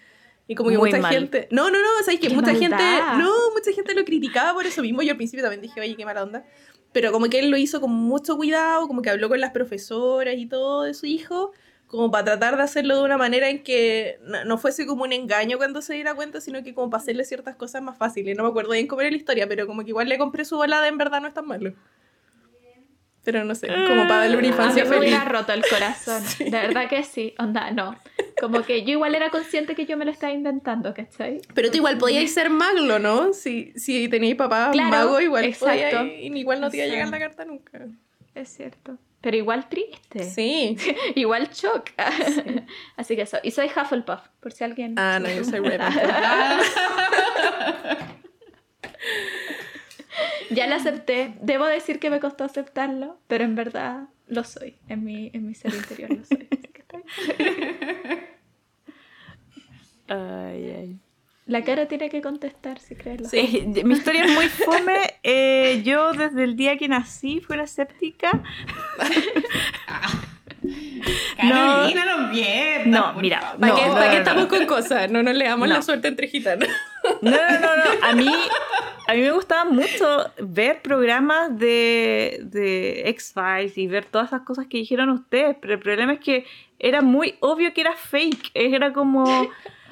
Y como que mucha gente. No, no, no, sabes que mucha gente. No, mucha gente lo criticaba por eso mismo. Yo al principio también dije, oye, qué mala onda. Pero como que él lo hizo con mucho cuidado, como que habló con las profesoras y todo de su hijo como para tratar de hacerlo de una manera en que no, fuese como un engaño cuando se diera cuenta, sino que como para hacerle ciertas cosas más fáciles. No me acuerdo bien cómo era la historia, pero como que igual le compré su volada, en verdad no es tan malo. Pero no sé, como para darle una infancia a mí me hubiera roto el corazón. De verdad que sí. Onda, no. Como que yo igual era consciente que yo me lo estaba inventando, ¿cachai? Pero tú igual podías ser maglo, ¿no? Si, si tenías papá mago, igual exacto. y igual no te iba a llegar la carta nunca. Es cierto. Pero igual triste. Sí. igual shock. Así que eso. Y soy Hufflepuff, por si alguien. Ah, no, yo soy Ravenclaw. ya lo acepté. Debo decir que me costó aceptarlo, pero en verdad lo soy. En mi, en mi ser interior lo soy. ay, ay. La cara tiene que contestar si crees. Sí, mi historia es muy fome. Eh, yo desde el día que nací fui una escéptica. Carolina, no, no bien. No, mira. ¿Para, qué, estamos con cosas? No nos le damos la suerte entre gitanos. No, no, no, no. A mí, a mí me gustaba mucho ver programas de, de X-Files y ver todas esas cosas que dijeron ustedes, pero el problema es que era muy obvio que era fake. Era como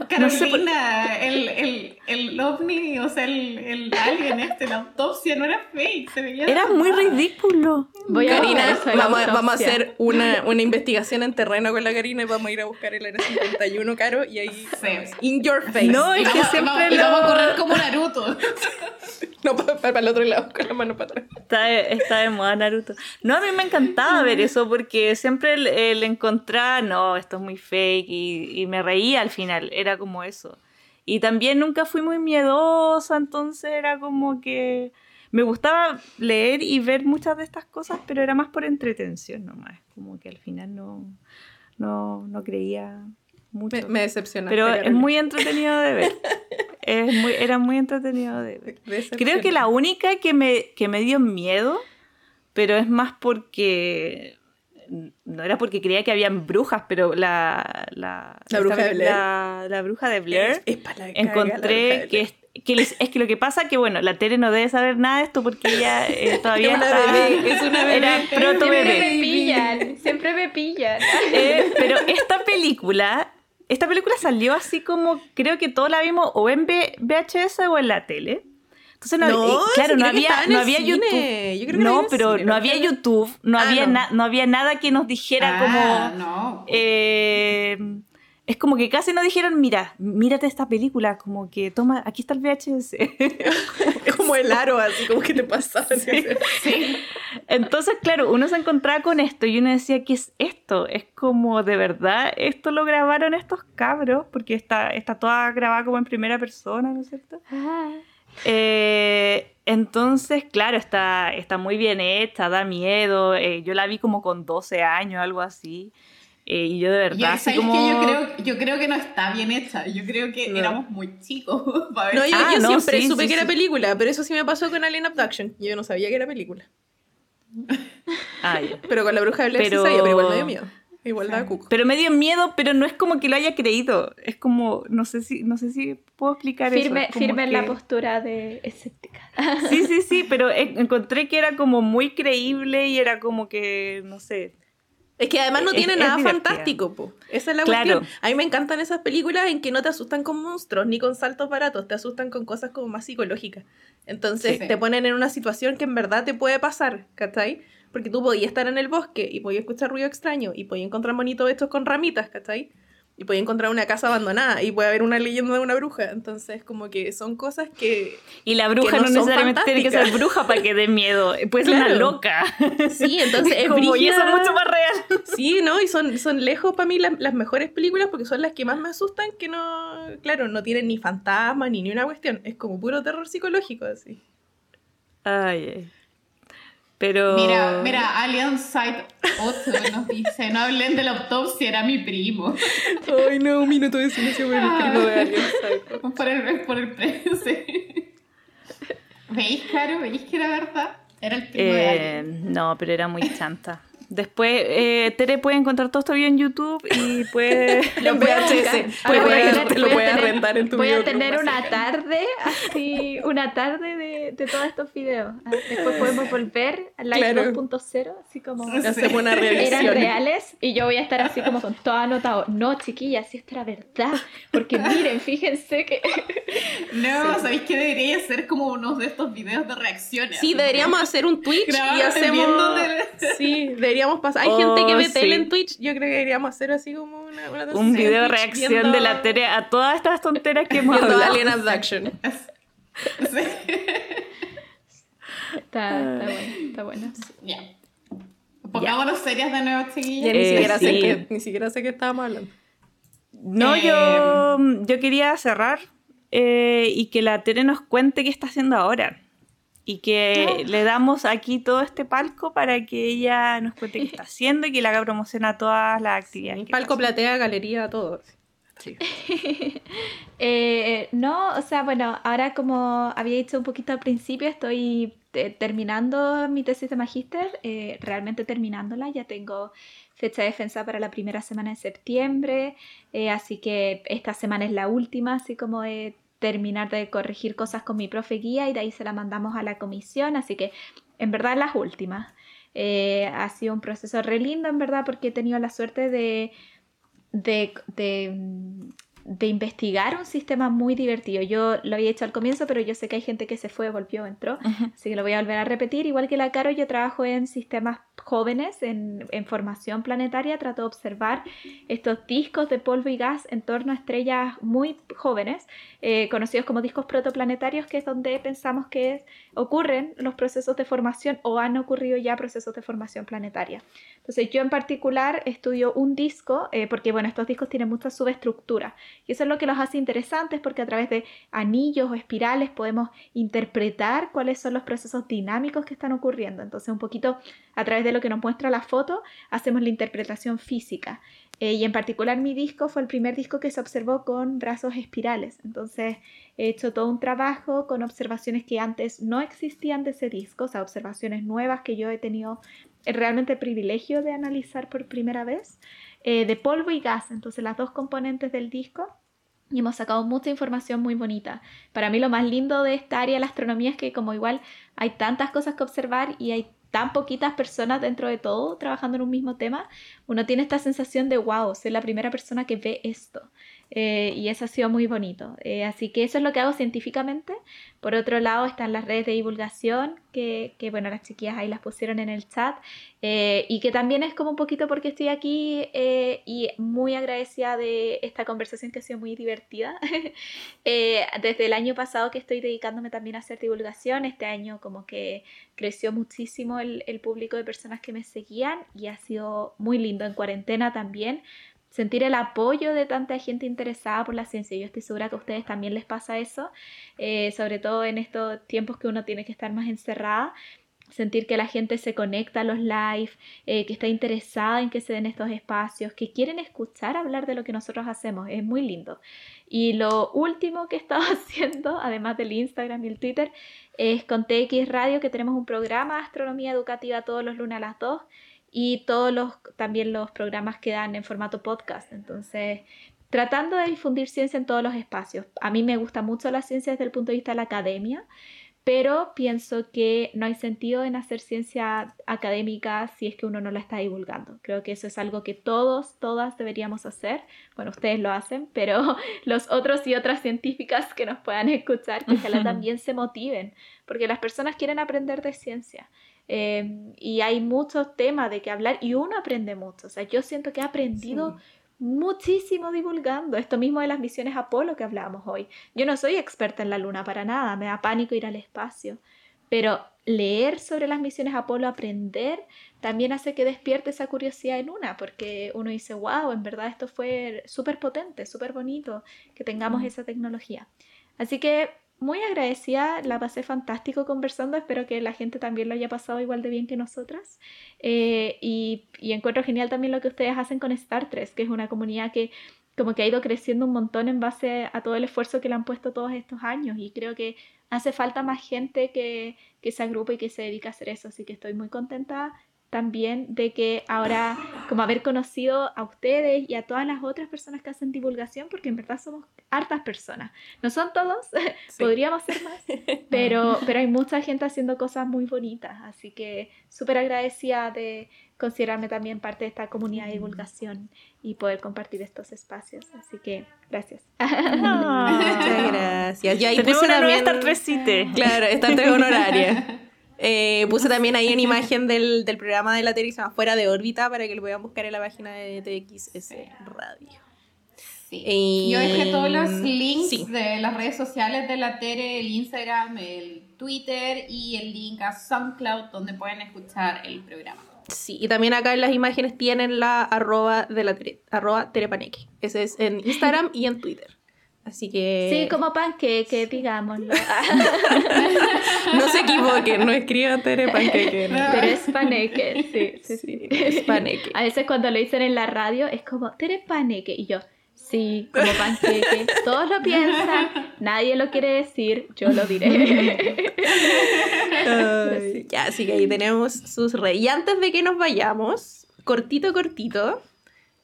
Carolina, el, el, el ovni, o sea, el, el alien este, la autopsia no era fake, se veía... Era muy ridículo. Voy a Karina, vamos, vamos, a hacer una, una, investigación en terreno con la Karina y vamos a ir a buscar el Área 51, Caro, y ahí... In your face. No, es que siempre lo... vamos a correr como Naruto. no, para, para, el otro lado, con la mano para atrás. Está de, está de moda Naruto. No, a mí me encantaba ver eso porque siempre el, el encontrar, no, esto es muy fake y, y me reía al final. Era como eso. Y también nunca fui muy miedosa, entonces era como que me gustaba leer y ver muchas de estas cosas, pero era más por entretención nomás. Como que al final no, no, no creía mucho. Me, me decepcionaste. Pero es muy entretenido de ver. Es muy, era muy entretenido de ver. Creo que la única que me, que me dio miedo, pero es más porque no era porque creía que habían brujas, pero la, la, bruja, de Blair. La, bruja de Blair, encontré que, es, que es que lo que pasa que, bueno, la Tere no debe saber nada de esto porque ella eh, todavía está, es una bebé. Era proto bebé. Siempre me pillan, siempre me pillan. Eh, pero esta película, esta película salió así como, creo que todos la vimos o en VHS o en la tele. Entonces no, claro, no había, no había YouTube. no, pero no había YouTube, no ah, había no. había nada que nos dijera ah, como eh, es como que casi nos dijeron, mira, mírate esta película, como que toma, aquí está el VHS. como el aro, así como que te pasaba. Sí. Entonces, claro, uno se encontraba con esto y uno decía, ¿qué es esto? Es como, de verdad, esto lo grabaron estos cabros, porque está, está toda grabada como en primera persona, ¿no es cierto? Ah. Eh, entonces, claro, está, está muy bien hecha, da miedo. Eh, yo la vi como con 12 años, algo así. Eh, y yo de verdad, así como... que yo, creo, yo creo que no está bien hecha. Yo creo que éramos muy chicos. No, yo, ah, siempre supe que era película, pero eso sí me pasó con Alien Abduction. Yo no sabía que era película. Ah, pero con la bruja de Blair pero... pero igual me dio miedo. Igualdad cuco. Pero me dio miedo, pero no es como que lo haya creído. Es como, no sé si, no sé si puedo explicar firme, eso. Firme en la postura de escéptica. Sí, sí, sí, pero encontré que era como muy creíble y era como que, no sé. Es que además no tiene nada fantástico, po. Esa es la cuestión. A mí me encantan esas películas en que no te asustan con monstruos ni con saltos baratos, te asustan con cosas como más psicológicas. Entonces te ponen en una situación que en verdad te puede pasar, ¿cachai? Porque tú podías estar en el bosque y podías escuchar ruido extraño y podías encontrar monitos estos con ramitas, ¿cachai? y puede encontrar una casa abandonada y puede haber una leyenda de una bruja. Entonces, como que son cosas que. Y la bruja no, necesariamente tiene que ser bruja para que dé miedo. Puede ser una loca. Sí, entonces es como, y eso es mucho más real. Sí, ¿no? Y son, son lejos para mí las, las, mejores películas porque son las que más me asustan, que no. Claro, no tienen ni fantasmas ni ni una cuestión. Es como puro terror psicológico, así. Ay, ay. Pero... Mira, mira, Alien Site 8 nos dice, no hablen de la autopsia, era mi primo. Ay, no, un minuto de silencio por el primo de Alien Site. Por el, por el sí. ¿Veis, Caro? ¿Veis que era verdad? Era el primo de eh, Alien. No, pero era muy chanta. Después, eh, Tere puede encontrar todo esto video en YouTube y puede... Lo voy a Puede, lo puede rentar en tu Voy a tener una tarde, así, una tarde de, de todos estos videos. Ah, después podemos volver al Live 2.0, así como... Hacemos una revisión. Eran reales y yo voy a estar así como con todo anotado. No, chiquillas, si esto era verdad. Porque miren, fíjense que... No, ¿sabéis que debería ser como uno de estos videos de reacciones? Sí, deberíamos hacer un Twitch y hacemos... Sí, deberíamos hay gente que ve oh, tele en Twitch. Yo creo que deberíamos hacer así como una, una Un video de reacción de la tele a todas estas tonteras que hemos hablado. Alien Abduction. sí. Está, está bueno, está bueno. Ya. Pongámonos serias de nuevo, chiquillas. Ya ni, eh, siquiera sé que, ni siquiera sé qué estábamos hablando. No, yo, eh, yo quería cerrar eh, y que la tele nos cuente qué está haciendo ahora y que le damos aquí todo este palco para que ella nos cuente qué está haciendo y que le haga promoción a todas las actividades. palco, platea, galería, todo. Eh, no, o sea, bueno, ahora como había dicho un poquito al principio, estoy eh, terminando mi tesis de magíster, eh, realmente terminándola, ya tengo fecha de defensa para la primera semana de septiembre, así que esta semana es la última, así como de terminar de corregir cosas con mi profe guía y de ahí se la mandamos a la comisión, así que en verdad las últimas. Eh, ha sido un proceso re lindo, en verdad, porque he tenido la suerte de, de, de investigar un sistema muy divertido. Yo lo había hecho al comienzo, pero yo sé que hay gente que se fue, volvió, entró, así que lo voy a volver a repetir. Igual que la Caro, yo trabajo en sistemas jóvenes, en, en, formación planetaria, trato de observar estos discos de polvo y gas en torno a estrellas muy jóvenes, eh, conocidos como discos protoplanetarios, que es donde pensamos que ocurren los procesos de formación o han ocurrido ya procesos de formación planetaria. Entonces yo en particular estudio un disco, eh, porque bueno, estos discos tienen mucha subestructura y eso es lo que los hace interesantes porque a través de anillos o espirales podemos interpretar cuáles son los procesos dinámicos que están ocurriendo. Entonces un poquito a través de lo que nos muestra la foto hacemos la interpretación física. Eh, y en particular mi disco fue el primer disco que se observó con brazos espirales. Entonces he hecho todo un trabajo con observaciones que antes no existían de ese disco, o sea, observaciones nuevas que yo he tenido realmente el privilegio de analizar por primera vez, eh, de polvo y gas, entonces las dos componentes del disco. Y hemos sacado mucha información muy bonita. Para mí lo más lindo de esta área de la astronomía es que como igual hay tantas cosas que observar y hay tan poquitas personas dentro de todo trabajando en un mismo tema, uno tiene esta sensación de wow, soy la primera persona que ve esto. Eh, y eso ha sido muy bonito. Eh, así que eso es lo que hago científicamente. Por otro lado están las redes de divulgación, que, que bueno, las chiquillas ahí las pusieron en el chat, eh, y que también es como un poquito porque estoy aquí y muy agradecida de esta conversación que ha sido muy divertida. desde el año pasado que estoy dedicándome también a hacer divulgación, este año como que creció muchísimo el, el público de personas que me seguían y ha sido muy lindo en cuarentena también sentir el apoyo de tanta gente interesada por la ciencia. Yo estoy segura que a ustedes también les pasa eso, eh, sobre todo en estos tiempos que uno tiene que estar más encerrada. Sentir que la gente se conecta a los live, eh, que está interesada en que se den estos espacios, que quieren escuchar hablar de lo que nosotros hacemos, es muy lindo. Y lo último que he estado haciendo, además del Instagram y el Twitter, es con TX Radio, que tenemos un programa de astronomía educativa todos los lunes a las 2 y todos los, también los programas que dan en formato podcast. Entonces, tratando de difundir ciencia en todos los espacios. A mí me gusta mucho la ciencia desde el punto de vista de la academia, pero pienso que no hay sentido en hacer ciencia académica si es que uno no la está divulgando. Creo que eso es algo que todos, todas deberíamos hacer. Bueno, ustedes lo hacen, pero los otros y otras científicas que nos puedan escuchar, que ojalá también se motiven, porque las personas quieren aprender de ciencia. Eh, y hay muchos temas de que hablar y uno aprende mucho. O sea, yo siento que he aprendido muchísimo divulgando esto mismo de las misiones Apolo que hablábamos hoy. Yo no soy experta en la luna para nada, me da pánico ir al espacio, pero leer sobre las misiones Apolo, aprender, también hace que despierte esa curiosidad en una, porque uno dice, wow, en verdad esto fue súper potente, súper bonito que tengamos esa tecnología. Así que muy agradecida, la pasé fantástico conversando, espero que la gente también lo haya pasado igual de bien que nosotras. Eh, y, encuentro genial también lo que ustedes hacen con Star Trek, que es una comunidad que como que ha ido creciendo un montón en base a todo el esfuerzo que le han puesto todos estos años y creo que hace falta más gente que, que se agrupe y que se dedique a hacer eso, así que estoy muy contenta también de que ahora, como haber conocido a ustedes y a todas las otras personas que hacen divulgación, porque en verdad somos hartas personas. No son todos, podríamos ser más, pero, pero hay mucha gente haciendo cosas muy bonitas, así que súper agradecida de considerarme también parte de esta comunidad de divulgación y poder compartir estos espacios. Así que gracias. muchas gracias. Ya ahí puse una también... Star Claro, Star Trek honoraria. Eh, puse también ahí una imagen del, del programa de la tele Fuera de órbita para que lo puedan buscar en la página de TXS Radio. Sí. Yo dejé todos los links de las redes sociales de la Tere, el Instagram, el Twitter y el link a SoundCloud donde pueden escuchar el programa. Sí, y también acá en las imágenes tienen la arroba de la Tere, arroba Terepaneque. Ese es en Instagram y en Twitter. Así que. Sí, como panqueque, digámoslo. no se equivoquen, no escriban Tere Panqueque. Pero es paneque, sí, sí, sí. Es paneque. A veces cuando lo dicen en la radio es como Tere Paneque. Y yo, sí, como panqueque. Todos lo piensan, nadie lo quiere decir, yo lo diré. ya, así que ahí tenemos sus reyes. Y antes de que nos vayamos, cortito, cortito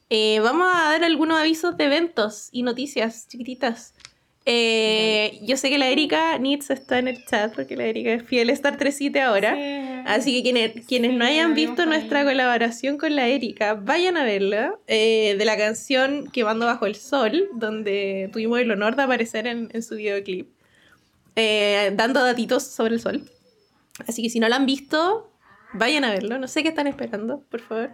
eh, vamos a dar algunos avisos de eventos y noticias chiquititas. Eh, yo sé que la Erika Nitz está en el chat porque la Erika es fiel Star 37 ahora. Así que quienes, quienes no hayan visto nuestra colaboración con la Erika, vayan a verla. Eh, de la canción Quemando Bajo el Sol, donde tuvimos el honor de aparecer en, en su videoclip, dando datitos sobre el sol. Así que si no la han visto, vayan a verlo. No sé qué están esperando, por favor.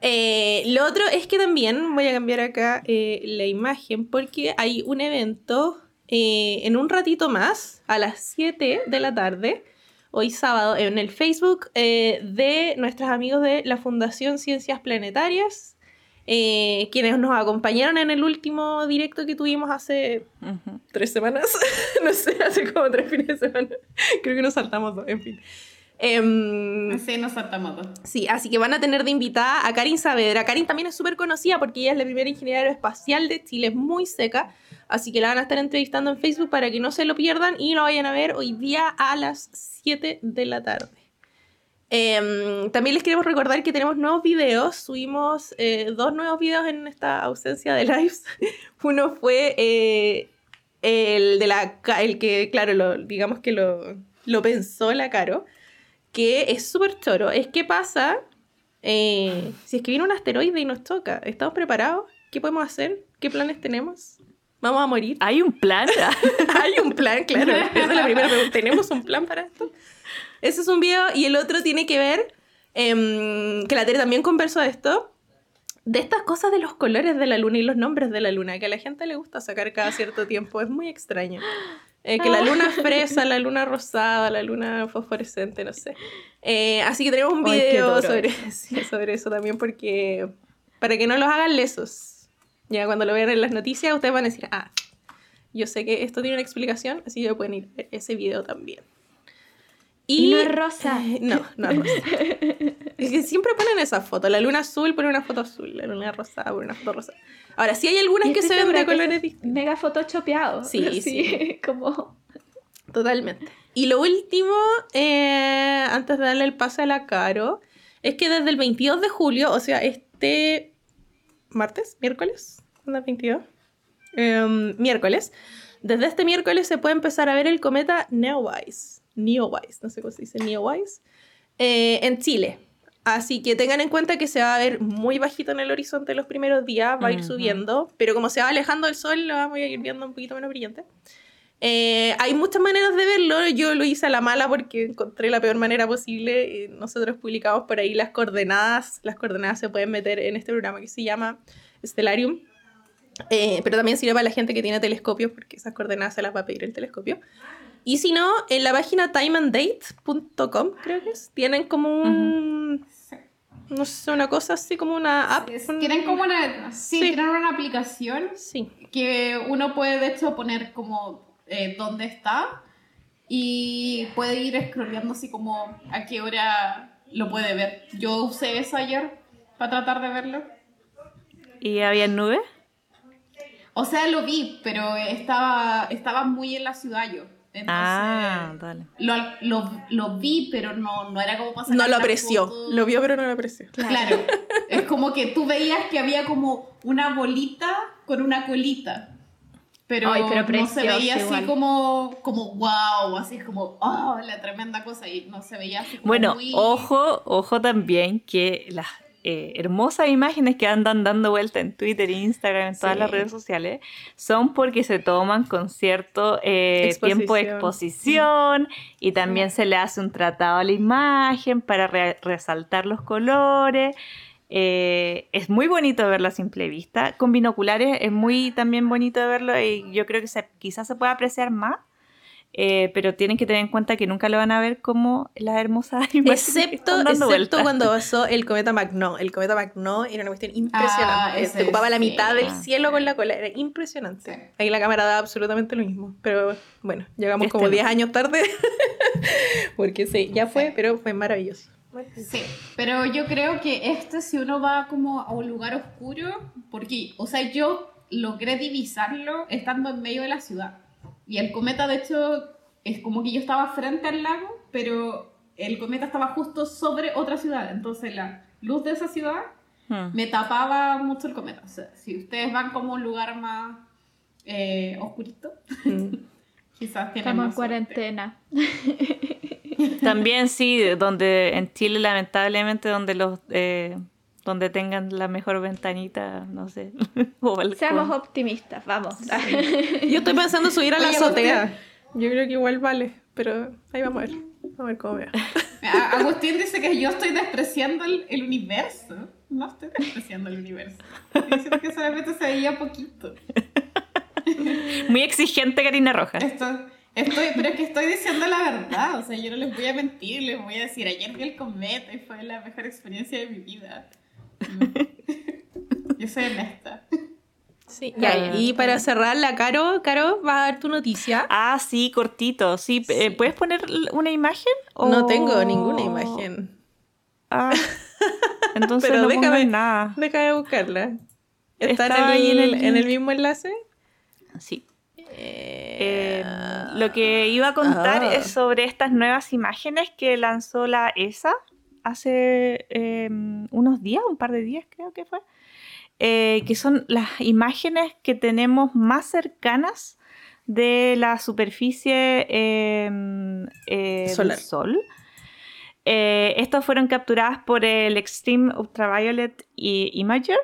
Eh, lo otro es que también voy a cambiar acá eh, la imagen porque hay un evento eh, en un ratito más, a las 7 de la tarde, hoy sábado, en el Facebook de nuestros amigos de la Fundación Ciencias Planetarias, quienes nos acompañaron en el último directo que tuvimos hace tres semanas, no sé, hace como tres fines de semana, creo que nos saltamos dos, en fin. Eh, sí, nos saltamos. Sí, así que van a tener de invitada a Karin Saavedra. Karin también es súper conocida porque ella es la primera ingeniera aeroespacial de Chile, es muy seca. Así que la van a estar entrevistando en Facebook para que no se lo pierdan y lo vayan a ver hoy día a las 7 de la tarde. Em, también les queremos recordar que tenemos nuevos videos. Subimos eh, dos nuevos videos en esta ausencia de lives. Uno fue eh, el de la el que, claro, lo, digamos que lo, lo pensó la Caro que es súper choro. Es qué pasa eh, si es que viene un asteroide y nos toca. ¿Estamos preparados? ¿Qué podemos hacer? ¿Qué planes tenemos? ¿Vamos a morir? ¿Hay un plan? Hay un plan, claro. Esa es la primera pregunta. ¿Tenemos un plan para esto? Ese es un video y el otro tiene que ver, em, que la Tere también conversó de esto, de estas cosas de los colores de la luna y los nombres de la luna, que a la gente le gusta sacar cada cierto tiempo. Es muy extraño. Eh, que la luna fresa, la luna rosada, la luna fosforescente, no sé. Eh, así que tenemos un video sobre, sobre eso también, porque para que no los hagan lesos. Ya cuando lo vean en las noticias, ustedes van a decir, ah, yo sé que esto tiene una explicación, así que pueden ir a ver ese video también. Y, no es rosa. no, no es rosa. es que siempre ponen esa foto. La luna azul pone una foto azul, la luna rosada pone una foto rosa. Ahora, sí hay algunas que se ven de colores distintos. Mega photoshopeado. Sí, sí. como... Totalmente. Y lo último, eh, antes de darle el pase a la Caro, es que desde el 22 de julio, o sea, este martes, miércoles, ¿cuándo 22? Em, miércoles. Desde este miércoles se puede empezar a ver el cometa Neowise. Neowise, no sé cómo se dice, Neowise. Eh, en Chile. Así que tengan en cuenta que se va a ver muy bajito en el horizonte los primeros días, va a ir subiendo, pero como se va alejando el sol, lo vamos a ir viendo un poquito menos brillante. Eh, hay muchas maneras de verlo. Yo lo hice a la mala porque encontré la peor manera posible. Nosotros publicamos por ahí las coordenadas. Las coordenadas se pueden meter en este programa que se llama Stellarium. Eh, pero también sirve para la gente que tiene telescopios porque esas coordenadas se las va a pedir el telescopio. Y si no, en la página timeanddate.com, creo que es, tienen como un... No sé, una cosa así como una app. Tienen como una, sí, Sí. tienen una aplicación Sí. que uno puede de hecho poner como eh, dónde está y puede ir scrolleando así como a qué hora lo puede ver. Yo usé eso ayer para tratar de verlo. ¿Y había nubes? O sea, lo vi, pero estaba, estaba muy en la ciudad yo. Entonces, Ah, dale. lo, lo, lo vi, pero no, no era como para No lo apreció. foto. Lo vio, pero no lo apreció. Claro. es como que tú veías que había como una bolita con una colita. Pero, Ay, pero no se precioso veía así igual. como, como wow, así como, oh, la tremenda cosa. Y no se veía así como Bueno, muy... ojo, ojo también que las eh, hermosas imágenes que andan dando vuelta en Twitter, Instagram, en todas Sí. las redes sociales, son porque se toman con cierto eh, tiempo de Exposición. y también se le hace un tratado a la imagen para re- resaltar los colores. Eh, es muy bonito verlo a simple vista. Con binoculares es muy también bonito de verlo y yo creo que se- quizás se puede apreciar más. Eh, pero tienen que tener en cuenta que nunca lo van a ver como las hermosas imágenes que Excepto, están dando excepto vueltas. cuando pasó el cometa Magnó. El cometa Magnó era una cuestión impresionante. Ah, Te ocupaba la sí. mitad del Ah. cielo con la cola. Era impresionante. Sí. Ahí la cámara da absolutamente lo mismo. Pero bueno, llegamos Este como no. 10 años tarde. Porque sí, ya fue, pero fue maravilloso. Sí, pero yo creo que este, si uno va como a un lugar oscuro, porque, o sea, yo logré divisarlo estando en medio de la ciudad. Y el cometa, de hecho, es como que yo estaba frente al lago, pero el cometa estaba justo sobre otra ciudad. Entonces la luz de esa ciudad Hmm. me tapaba mucho el cometa. O sea, si ustedes van como a un lugar más eh, oscurito, Mm. quizás tienen Estamos en cuarentena. También sí, donde en Chile lamentablemente donde los eh, donde tengan la mejor ventanita, no sé, o. Seamos optimistas, vamos. Yo estoy pensando subir a la Oye, azotea. Yo creo que igual vale, pero ahí vamos a ver. Vamos a ver cómo vea. A- Agustín dice que yo estoy despreciando el, el universo. No estoy despreciando el universo. Estoy diciendo que solamente se veía poquito. Muy exigente Karina Rojas. Esto, estoy, pero es que estoy diciendo la verdad. O sea, yo no les voy a mentir, les voy a decir, ayer vi el cometa y fue la mejor experiencia de mi vida. Yo soy honesta. Sí, Ya, y para cerrar, la Caro, Caro, va a dar tu noticia. Ah, sí, cortito. Sí, eh, ¿puedes poner una imagen? No tengo ninguna imagen. Ah, entonces Pero no déjame, nada. Deja de buscarla. ¿Está, Está en, ahí el, en el en el mismo enlace? Sí. Eh, Eh, lo que iba a contar Ah. es sobre estas nuevas imágenes que lanzó la ESA hace eh, unos días, un par de días creo que fue, eh, que son las imágenes que tenemos más cercanas de la superficie eh, eh, del Sol. Eh, estas fueron capturadas por el Extreme Ultraviolet Imager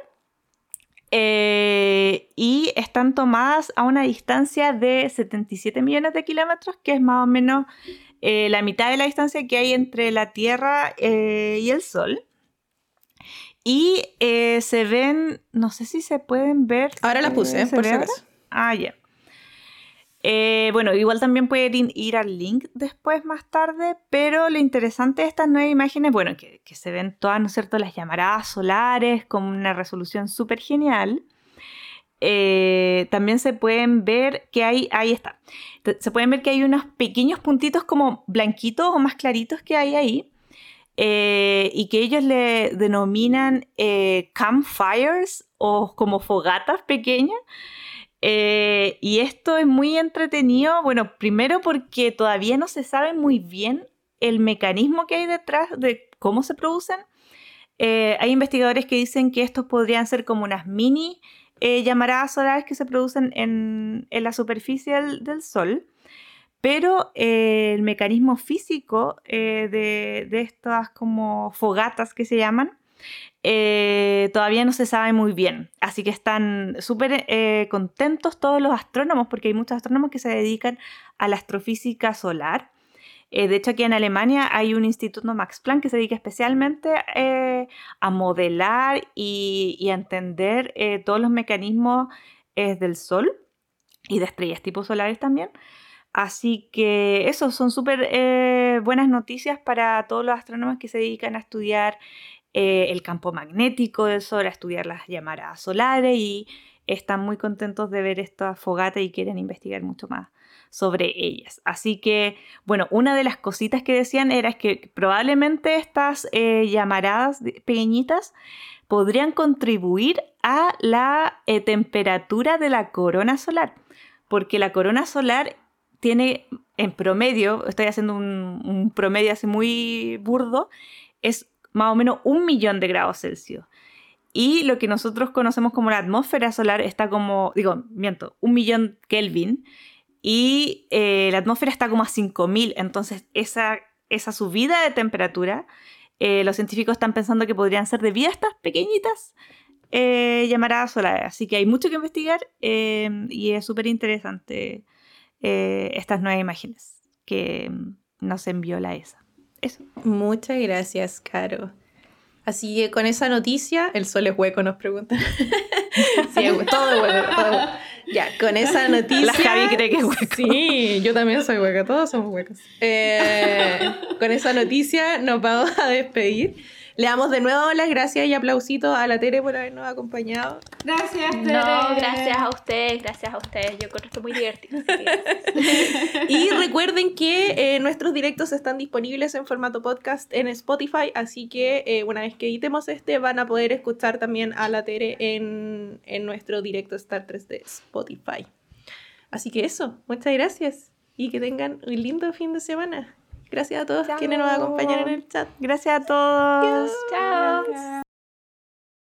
eh, y están tomadas a una distancia de 77 millones de kilómetros, que es más o menos eh, la mitad de la distancia que hay entre la Tierra eh, y el Sol. Y eh, se ven, no sé si se pueden ver. Ahora la puse, ¿se por si acaso. Ah, ya. Eh, bueno, igual también pueden ir, ir al link después, más tarde, pero lo interesante de estas nueve imágenes, bueno, que, que se ven todas, ¿no es cierto?, las llamaradas solares con una resolución súper genial. Eh, también se pueden ver que hay, ahí está, se pueden ver que hay unos pequeños puntitos como blanquitos o más claritos que hay ahí. eh, y que ellos le denominan eh, campfires o como fogatas pequeñas. Y esto es muy entretenido, bueno, primero porque todavía no se sabe muy bien el mecanismo que hay detrás de cómo se producen. Hay investigadores que dicen que estos podrían ser como unas mini eh, llamaradas solares que se producen en, la superficie del, Sol, pero eh, el mecanismo físico eh, de, estas como fogatas que se llaman eh, todavía no se sabe muy bien. Así que están súper contentos todos los astrónomos, porque hay muchos astrónomos que se dedican a la astrofísica solar. Eh, de hecho, aquí en Alemania hay un instituto Max Planck que se dedica especialmente a modelar y, a entender todos los mecanismos del Sol y de estrellas tipo solares también. Así que eso son súper buenas noticias para todos los astrónomos que se dedican a estudiar eh, el campo magnético del Sol, a estudiar las llamaradas solares y están muy contentos de ver esta fogata y quieren investigar mucho más sobre ellas. Así que, bueno, una de las cositas que decían era que probablemente estas eh, llamaradas pequeñitas podrían contribuir a la eh, temperatura de la corona solar, porque la corona solar tiene en promedio, estoy haciendo un, un promedio así muy burdo, es más o menos un millón de grados Celsius. Y lo que nosotros conocemos como la atmósfera solar está como, digo, miento, un millón Kelvin. Y eh, la atmósfera está como a 5000. Entonces, esa, esa subida de temperatura, eh, los científicos están pensando que podrían ser debido a estas pequeñitas eh, llamaradas solares. Así que hay mucho que investigar y es súper interesante estas nuevas imágenes que nos envió la ESA. Muchas gracias, Caro. Así que con esa noticia, el sol es hueco, nos preguntan. sí, todo es hueco, todo hueco. Ya, con esa noticia. La Javi cree que es hueco. Sí, yo también soy hueca, todos somos huecos. Eh, con esa noticia nos vamos a despedir. Le damos de nuevo las gracias y aplausitos a la Tere por habernos acompañado. Gracias, Tere. No, gracias a ustedes, gracias a ustedes. Yo creo que muy divertido. y recuerden que eh, nuestros directos están disponibles en formato podcast en Spotify, así que eh, una vez que editemos este van a poder escuchar también a la Tere en, en nuestro directo Star 3 de Spotify. Así que eso, muchas gracias y que tengan un lindo fin de semana. Gracias a todos quienes nos acompañan en el chat. Gracias a todos. Chao.